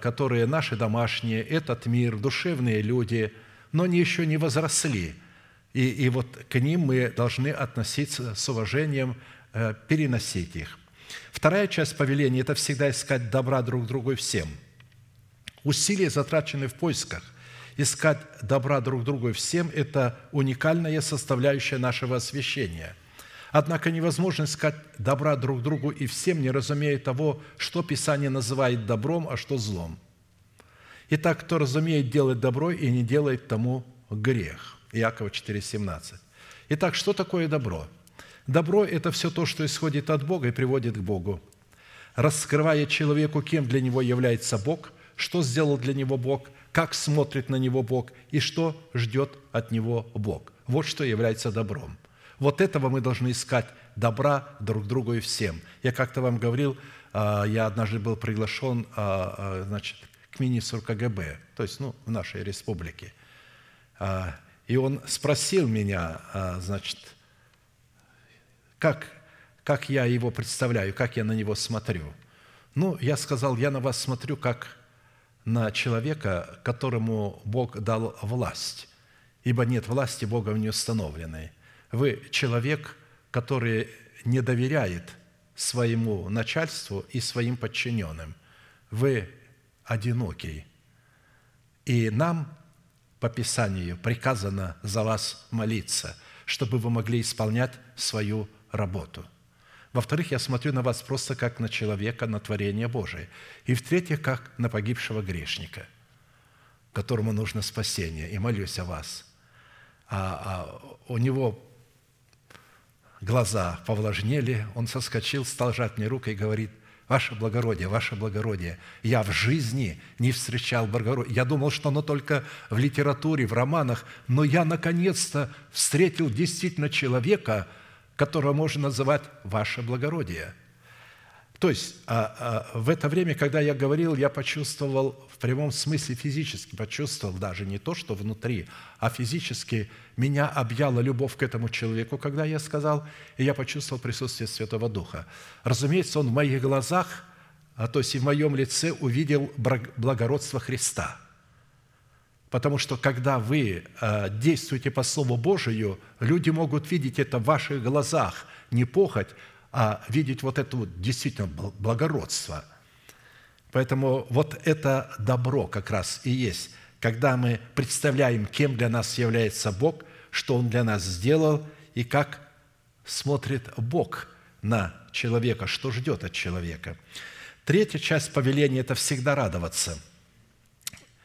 которые наши домашние, этот мир, душевные люди, но они еще не возросли. И, и вот к ним мы должны относиться с уважением, переносить их. Вторая часть повеления – это всегда искать добра друг другу и всем – Усилия, затраченные в поисках, искать добра друг другу и всем – это уникальная составляющая нашего освящения. Однако невозможно искать добра друг другу и всем, не разумея того, что Писание называет добром, а что злом. Итак, кто разумеет делать добро и не делает тому грех. Иакова 4,17. Итак, что такое добро? Добро – это все то, что исходит от Бога и приводит к Богу. Раскрывая человеку, кем для него является Бог – что сделал для него Бог, как смотрит на него Бог и что ждет от него Бог. Вот что является добром. Вот этого мы должны искать добра друг другу и всем. Я как-то вам говорил, а, я однажды был приглашен а, а, значит, к министру КГБ, то есть ну, в нашей республике. И он спросил меня, значит, как, как я его представляю, как я на него смотрю. Ну, я сказал, я на вас смотрю как на человека, которому Бог дал власть, ибо нет власти Богом не установленной. Вы человек, который не доверяет своему начальству и своим подчиненным. Вы одинокий. И нам по Писанию приказано за вас молиться, чтобы вы могли исполнять свою работу – во-вторых, я смотрю на вас просто как на человека, на творение Божие. И в-третьих, как на погибшего грешника, которому нужно спасение. И молюсь о вас. А, а у него глаза повлажнели, он соскочил, стал жать мне руку и говорит, «Ваше благородие, ваше благородие, я в жизни не встречал благородия. Я думал, что оно только в литературе, в романах, но я наконец-то встретил действительно человека – которого можно называть «Ваше благородие». То есть а, а, в это время, когда я говорил, я почувствовал прямом смысле физически, почувствовал даже не то, что внутри, а физически меня объяла любовь к этому человеку, когда я сказал, и я почувствовал присутствие Святого Духа. Разумеется, он в моих глазах, а то есть и в моем лице увидел благородство Христа – Потому что когда вы э, действуете по Слову Божию, люди могут видеть это в ваших глазах, не похоть, а видеть вот это вот действительно благородство. Поэтому вот это добро как раз и есть, когда мы представляем, кем для нас является Бог, что Он для нас сделал и как смотрит Бог на человека, что ждет от человека. Третья часть повеления – это всегда радоваться.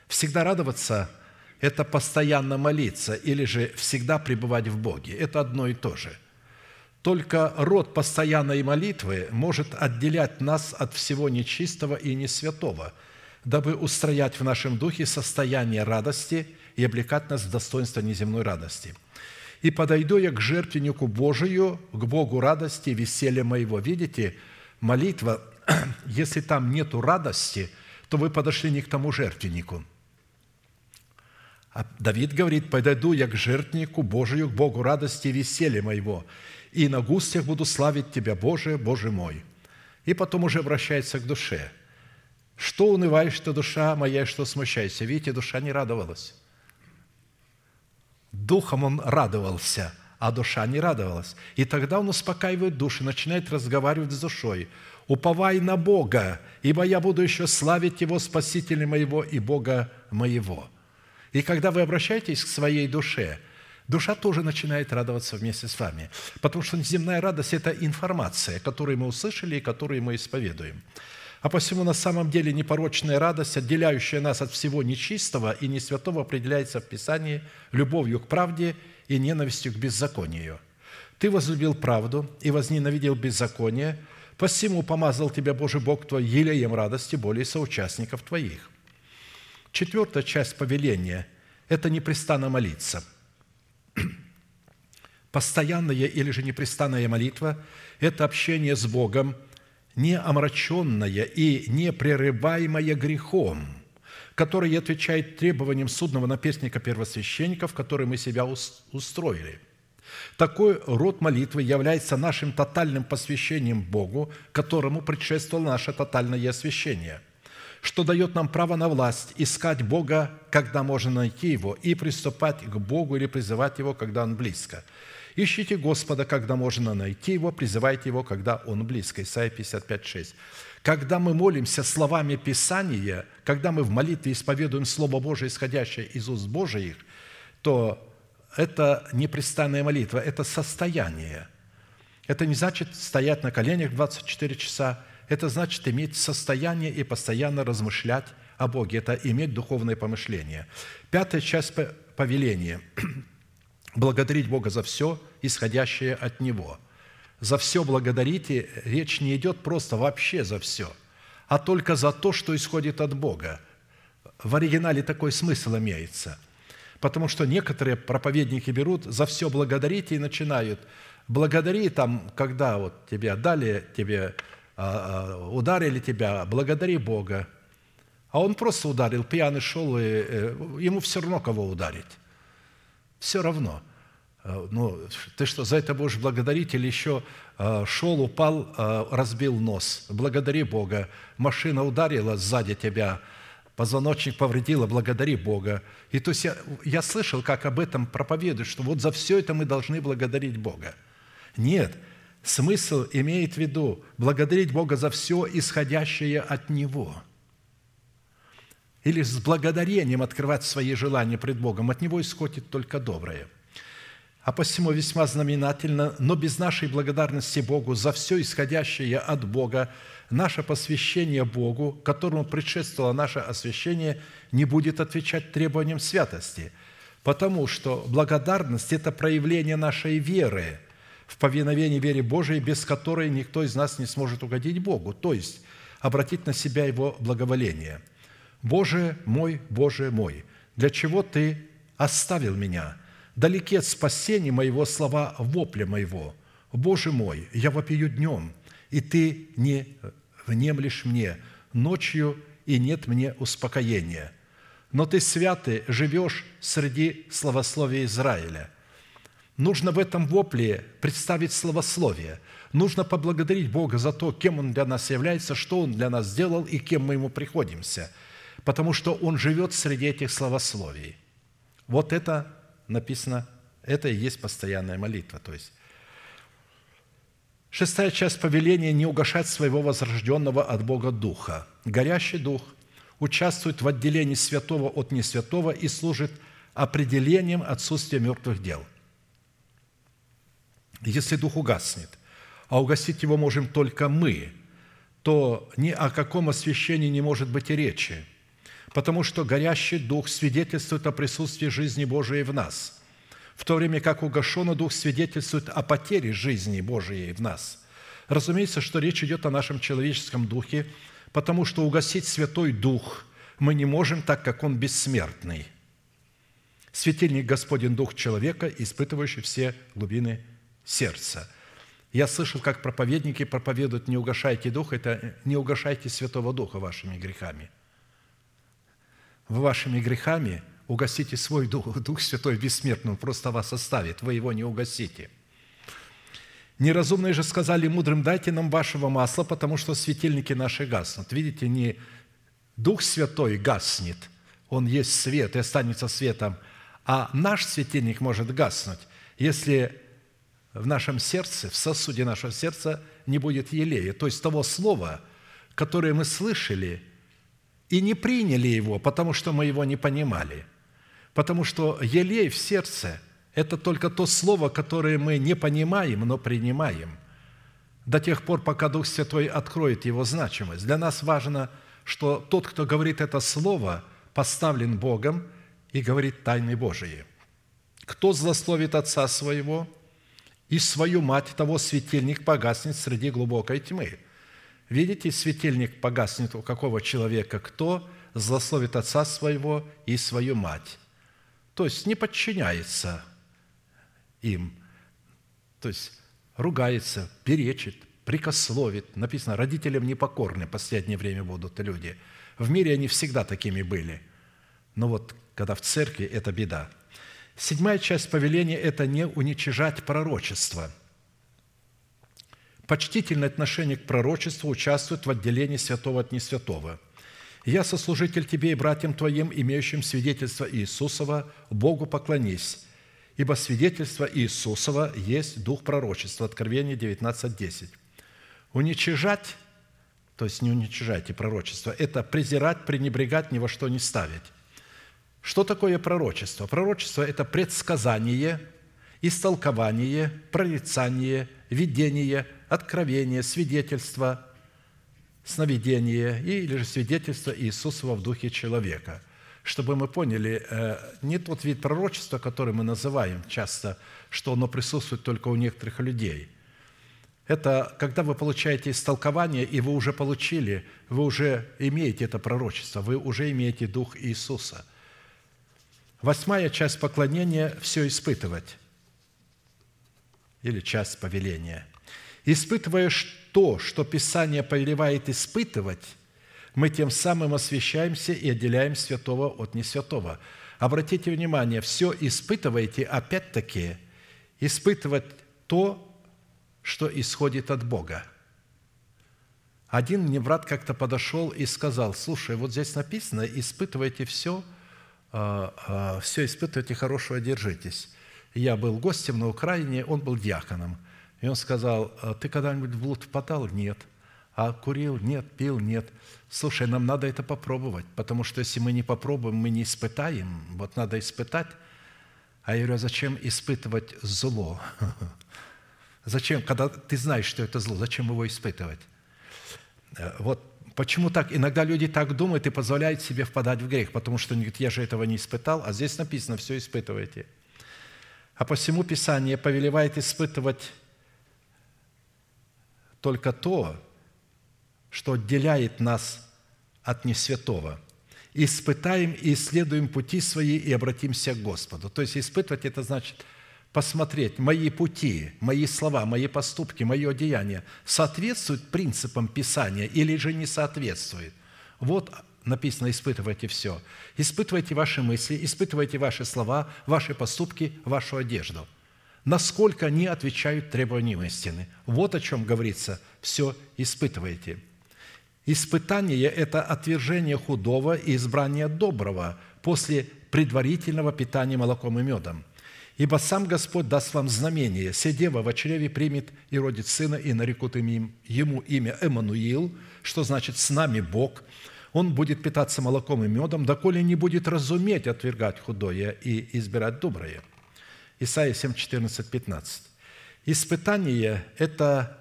Всегда радоваться – это постоянно молиться или же всегда пребывать в Боге. Это одно и то же. Только род постоянной молитвы может отделять нас от всего нечистого и несвятого, дабы устроять в нашем духе состояние радости и облекать нас в достоинство неземной радости – и подойду я к жертвеннику Божию, к Богу радости веселья моего». Видите, молитва, (clears throat) если там нету радости, то вы подошли не к тому жертвеннику. А Давид говорит, «Подойду я к жертвеннику Божию, к Богу радости и веселья моего, и на густях буду славить Тебя, Боже, Боже мой». И потом уже обращается к душе. «Что унываешь ты, душа моя, что смущайся?» Видите, душа не радовалась. Духом он радовался, а душа не радовалась. И тогда он успокаивает душу, начинает разговаривать с душой. «Уповай на Бога, ибо я буду еще славить Его, Спасителя моего и Бога моего». И когда вы обращаетесь к своей душе, душа тоже начинает радоваться вместе с вами. Потому что земная радость – это информация, которую мы услышали и которую мы исповедуем. А посему на самом деле непорочная радость, отделяющая нас от всего нечистого и несвятого, определяется в Писании любовью к правде и ненавистью к беззаконию. Ты возлюбил правду и возненавидел беззаконие, посему помазал тебя Божий Бог твой елеем радости более соучастников твоих». Четвертая часть повеления – это непрестанно молиться. (clears throat) Постоянная или же непрестанная молитва – это общение с Богом – не омраченная и не прерываемая грехом, которое отвечает требованиям судного наперстника первосвященников, которые мы себя устроили. Такой род молитвы является нашим тотальным посвящением Богу, которому предшествовало наше тотальное освящение, что дает нам право на власть искать Бога, когда можно найти Его, и приступать к Богу или призывать Его, когда Он близко – Ищите Господа, когда можно найти Его, призывайте Его, когда Он близко. Исайя 55, 6. Когда мы молимся словами Писания, когда мы в молитве исповедуем Слово Божие, исходящее из уст Божиих, то это непрестанная молитва, это состояние. Это не значит стоять на коленях 24 часа, это значит иметь состояние и постоянно размышлять о Боге, это иметь духовное помышление. Пятая часть повеления (clears throat) благодарить Бога за все, исходящее от Него. За все благодарите, речь не идет просто вообще за все, а только за то, что исходит от Бога. В оригинале такой смысл имеется. Потому что некоторые проповедники берут за все благодарите и начинают благодари там, когда вот тебя дали, тебе ударили тебя, благодари Бога. А он просто ударил, пьяный шел, и э, ему все равно кого ударить. Все равно. Э, ну, ты что, за это будешь благодарить или еще шел, упал, разбил нос? Благодари Бога. Машина ударила сзади тебя, позвоночник повредила, благодари Бога. И то есть я, я слышал, как об этом проповедуют, что вот за все это мы должны благодарить Бога. Нет, смысл имеет в виду благодарить Бога за все исходящее от Него – или с благодарением открывать свои желания пред Богом. От Него исходит только доброе. А посему весьма знаменательно, но без нашей благодарности Богу за все исходящее от Бога, наше посвящение Богу, которому предшествовало наше освящение, не будет отвечать требованиям святости, потому что благодарность – это проявление нашей веры в повиновении вере Божией, без которой никто из нас не сможет угодить Богу, то есть обратить на себя Его благоволение – Боже мой, Боже мой, для чего Ты оставил меня? Далеки от спасения моего слова вопля моего. Боже мой, я вопию днем, и Ты не внемлешь мне ночью, и нет мне успокоения. Но Ты, святый, живешь среди славословия Израиля. Нужно в этом вопле представить славословие. Нужно поблагодарить Бога за то, кем Он для нас является, что Он для нас сделал и кем мы Ему приходимся – потому что Он живет среди этих словословий. Вот это написано, это и есть постоянная молитва. То есть Шестая часть повеления – не угошать своего возрожденного от Бога Духа. Горящий Дух участвует в отделении святого от несвятого и служит определением отсутствия мертвых дел. Если Дух угаснет, а угасить его можем только мы, то ни о каком освящении не может быть и речи, потому что горящий Дух свидетельствует о присутствии жизни Божией в нас, в то время как угашенный Дух свидетельствует о потере жизни Божией в нас. Разумеется, что речь идет о нашем человеческом духе, потому что угасить Святой Дух мы не можем, так как Он бессмертный. Светильник Господень Дух человека, испытывающий все глубины сердца – я слышал, как проповедники проповедуют «не угашайте Дух», это «не угашайте Святого Духа вашими грехами». Вы вашими грехами угасите свой Дух. Дух Святой бессмертный, Он просто вас оставит, вы его не угасите. Неразумные же сказали мудрым, дайте нам вашего масла, потому что светильники наши гаснут. Видите, не Дух Святой гаснет, Он есть свет и останется светом, а наш светильник может гаснуть, если в нашем сердце, в сосуде нашего сердца не будет елея, то есть того слова, которое мы слышали и не приняли его, потому что мы его не понимали. Потому что елей в сердце – это только то слово, которое мы не понимаем, но принимаем до тех пор, пока Дух Святой откроет его значимость. Для нас важно, что тот, кто говорит это слово, поставлен Богом и говорит тайны Божии. Кто злословит Отца Своего – и свою мать того светильник погаснет среди глубокой тьмы. Видите, светильник погаснет у какого человека, кто злословит отца своего и свою мать. То есть не подчиняется им, то есть ругается, перечит, прикословит. Написано, родителям непокорны в последнее время будут люди. В мире они всегда такими были. Но вот когда в церкви, это беда – Седьмая часть повеления – это не уничижать пророчество. Почтительное отношение к пророчеству участвует в отделении святого от несвятого. «Я сослужитель тебе и братьям твоим, имеющим свидетельство Иисусова, Богу поклонись, ибо свидетельство Иисусова есть дух пророчества». Откровение 19.10. Уничижать, то есть не уничижайте пророчество, это презирать, пренебрегать, ни во что не ставить. Что такое пророчество? Пророчество – это предсказание, истолкование, прорицание, видение, откровение, свидетельство, сновидение или же свидетельство Иисусова в духе человека. Чтобы мы поняли, э, не тот вид пророчества, который мы называем часто, что оно присутствует только у некоторых людей. Это когда вы получаете истолкование, и вы уже получили, вы уже имеете это пророчество, вы уже имеете Дух Иисуса – Восьмая часть поклонения – все испытывать. Или часть повеления. Испытывая то, что Писание повелевает испытывать, мы тем самым освящаемся и отделяем святого от несвятого. Обратите внимание, все испытывайте, опять-таки, испытывать то, что исходит от Бога. Один мне брат как-то подошел и сказал, слушай, вот здесь написано, испытывайте все – все испытывайте, хорошего держитесь. Я был гостем на Украине, он был диаконом. И он сказал, «А ты когда-нибудь в блуд впадал? Нет. А курил? Нет. Пил? Нет. Слушай, нам надо это попробовать, потому что если мы не попробуем, мы не испытаем. Вот надо испытать. А я говорю, а зачем испытывать зло? (laughs) Зачем, когда ты знаешь, что это зло, зачем его испытывать? Э, вот Почему так? Иногда люди так думают и позволяют себе впадать в грех, потому что они говорят, я же этого не испытал, а здесь написано, все испытывайте. А посему Писание повелевает испытывать только то, что отделяет нас от несвятого. Испытаем и исследуем пути свои и обратимся к Господу. То есть испытывать – это значит – посмотреть, мои пути, мои слова, мои поступки, мое деяние соответствуют принципам Писания или же не соответствуют. Вот написано, испытывайте все. Испытывайте ваши мысли, испытывайте ваши слова, ваши поступки, вашу одежду. Насколько они отвечают требованиям истины. Вот о чем говорится. Все испытывайте. Испытание – это отвержение худого и избрание доброго после предварительного питания молоком и медом. Ибо сам Господь даст вам знамение. Се дева в чреве примет и родит сына, и нарекут им ему имя Эммануил, что значит «с нами Бог». Он будет питаться молоком и медом, доколе не будет разуметь отвергать худое и избирать доброе. Исайя 7, 14, 15. Испытание – это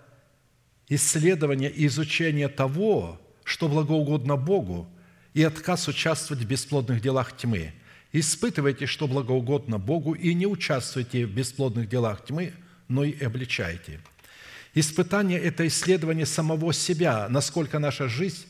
исследование и изучение того, что благоугодно Богу, и отказ участвовать в бесплодных делах тьмы. Испытывайте, что благоугодно Богу, и не участвуйте в бесплодных делах тьмы, но и обличайте. Испытание – это исследование самого себя, насколько наша жизнь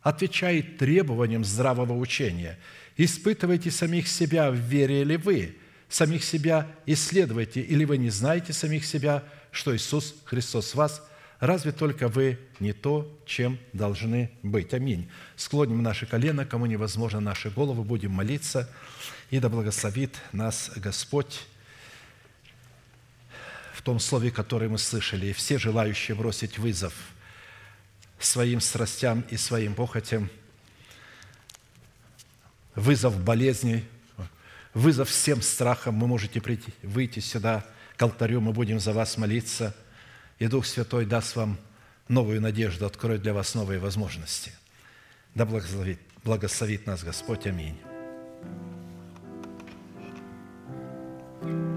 отвечает требованиям здравого учения. Испытывайте самих себя, в вере ли вы, самих себя исследуйте, или вы не знаете самих себя, что Иисус Христос вас – Разве только вы не то, чем должны быть. Аминь. Склоним наши колено, кому невозможно наши головы, будем молиться, и да благословит нас Господь в том слове, которое мы слышали. Все желающие бросить вызов своим страстям и своим похотям, вызов болезни, вызов всем страхам, вы можете прийти, выйти сюда к алтарю, мы будем за вас молиться – и Дух Святой даст вам новую надежду, откроет для вас новые возможности. Да благословит, благословит нас Господь. Аминь. Amen.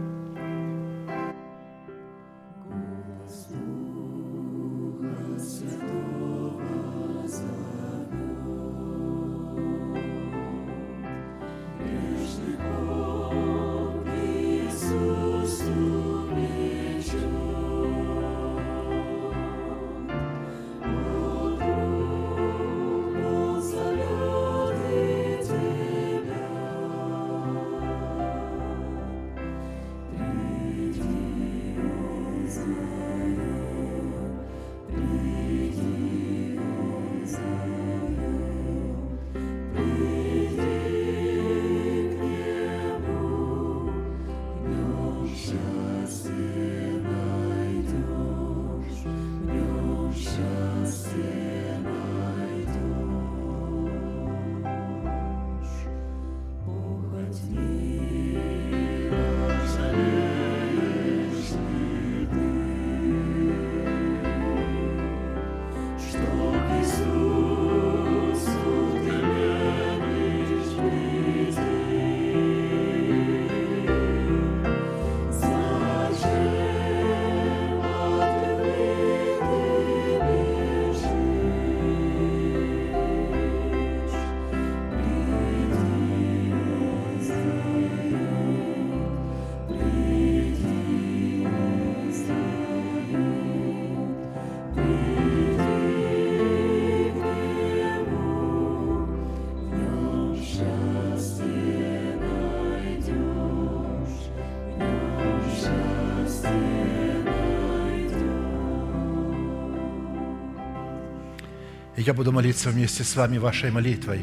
Я буду молиться вместе с вами вашей молитвой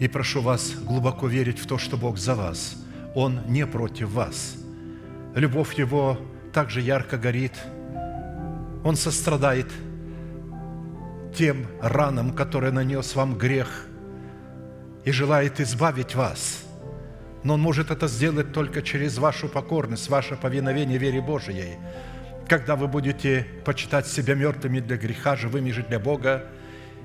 и прошу вас глубоко верить в то, что Бог за вас. Он не против вас. Любовь Его также ярко горит. Он сострадает тем ранам, которые нанес вам грех, и желает избавить вас. Но Он может это сделать только через вашу покорность, ваше повиновение вере Божией. Когда вы будете почитать себя мертвыми для греха, живыми же для Бога,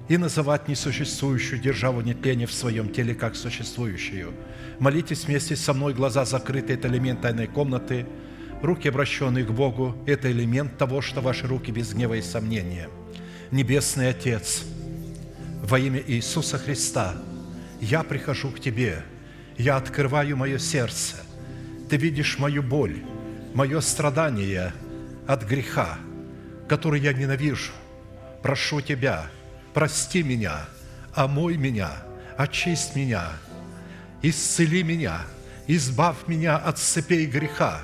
и называть несуществующую державу нетления в своем теле как существующую. Молитесь вместе со мной, глаза закрыты, это элемент тайной комнаты, руки обращенные к Богу, это элемент того, что ваши руки без гнева и сомнения. Небесный Отец, во имя Иисуса Христа, я прихожу к Тебе, я открываю мое сердце, Ты видишь мою боль, мое страдание от греха, который я ненавижу. Прошу Тебя – прости меня, омой меня, очисть меня, исцели меня, избавь меня от цепей греха,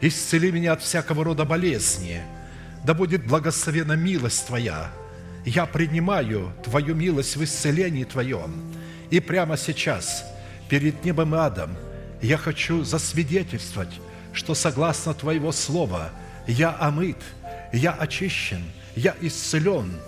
исцели меня от всякого рода болезни. Да будет благословена милость Твоя. Я принимаю Твою милость в исцелении Твоем. И прямо сейчас, перед небом и адом, я хочу засвидетельствовать, что согласно Твоего Слова я омыт, я очищен, я исцелен –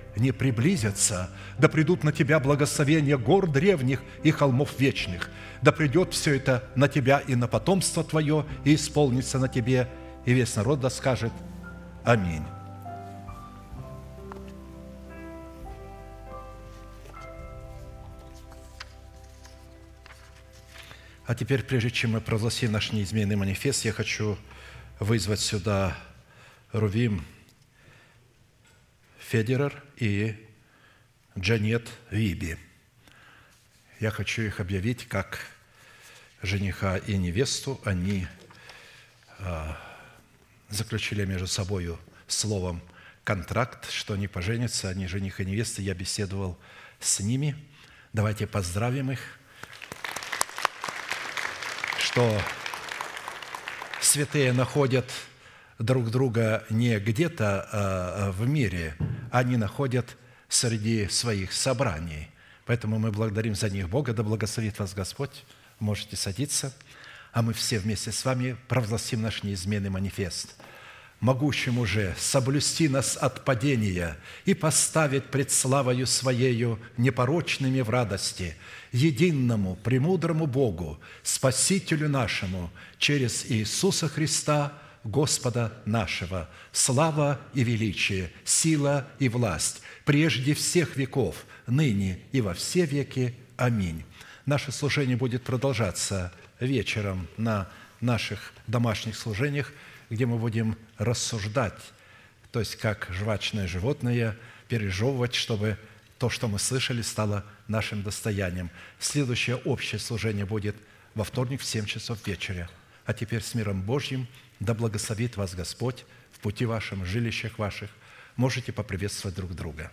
не приблизятся. Да придут на тебя благословения гор древних и холмов вечных. Да придет все это на тебя и на потомство твое, и исполнится на тебе. И весь народ да скажет Аминь. А теперь, прежде чем мы прогласим наш неизменный манифест, я хочу вызвать сюда Рувим Федерер и Джанет Виби. Я хочу их объявить как жениха и невесту. Они а, заключили между собой словом контракт, что они поженятся, они жених и невеста. Я беседовал с ними. Давайте поздравим их – что святые находят друг друга не где-то а, в мире, они находят среди своих собраний. Поэтому мы благодарим за них Бога, да благословит вас Господь. Можете садиться, а мы все вместе с вами провозгласим наш неизменный манифест – могущим уже соблюсти нас от падения и поставить пред славою Своею непорочными в радости, единому, премудрому Богу, Спасителю нашему, через Иисуса Христа, Господа нашего, слава и величие, сила и власть, прежде всех веков, ныне и во все веки. Аминь. Наше служение будет продолжаться вечером на наших домашних служениях – где мы будем рассуждать, то есть как жвачное животное, пережевывать, чтобы то, что мы слышали, стало нашим достоянием. Следующее общее служение будет во вторник в 7 часов вечера. А теперь с миром Божьим да благословит вас Господь в пути вашем, в жилищах ваших. Можете поприветствовать друг друга.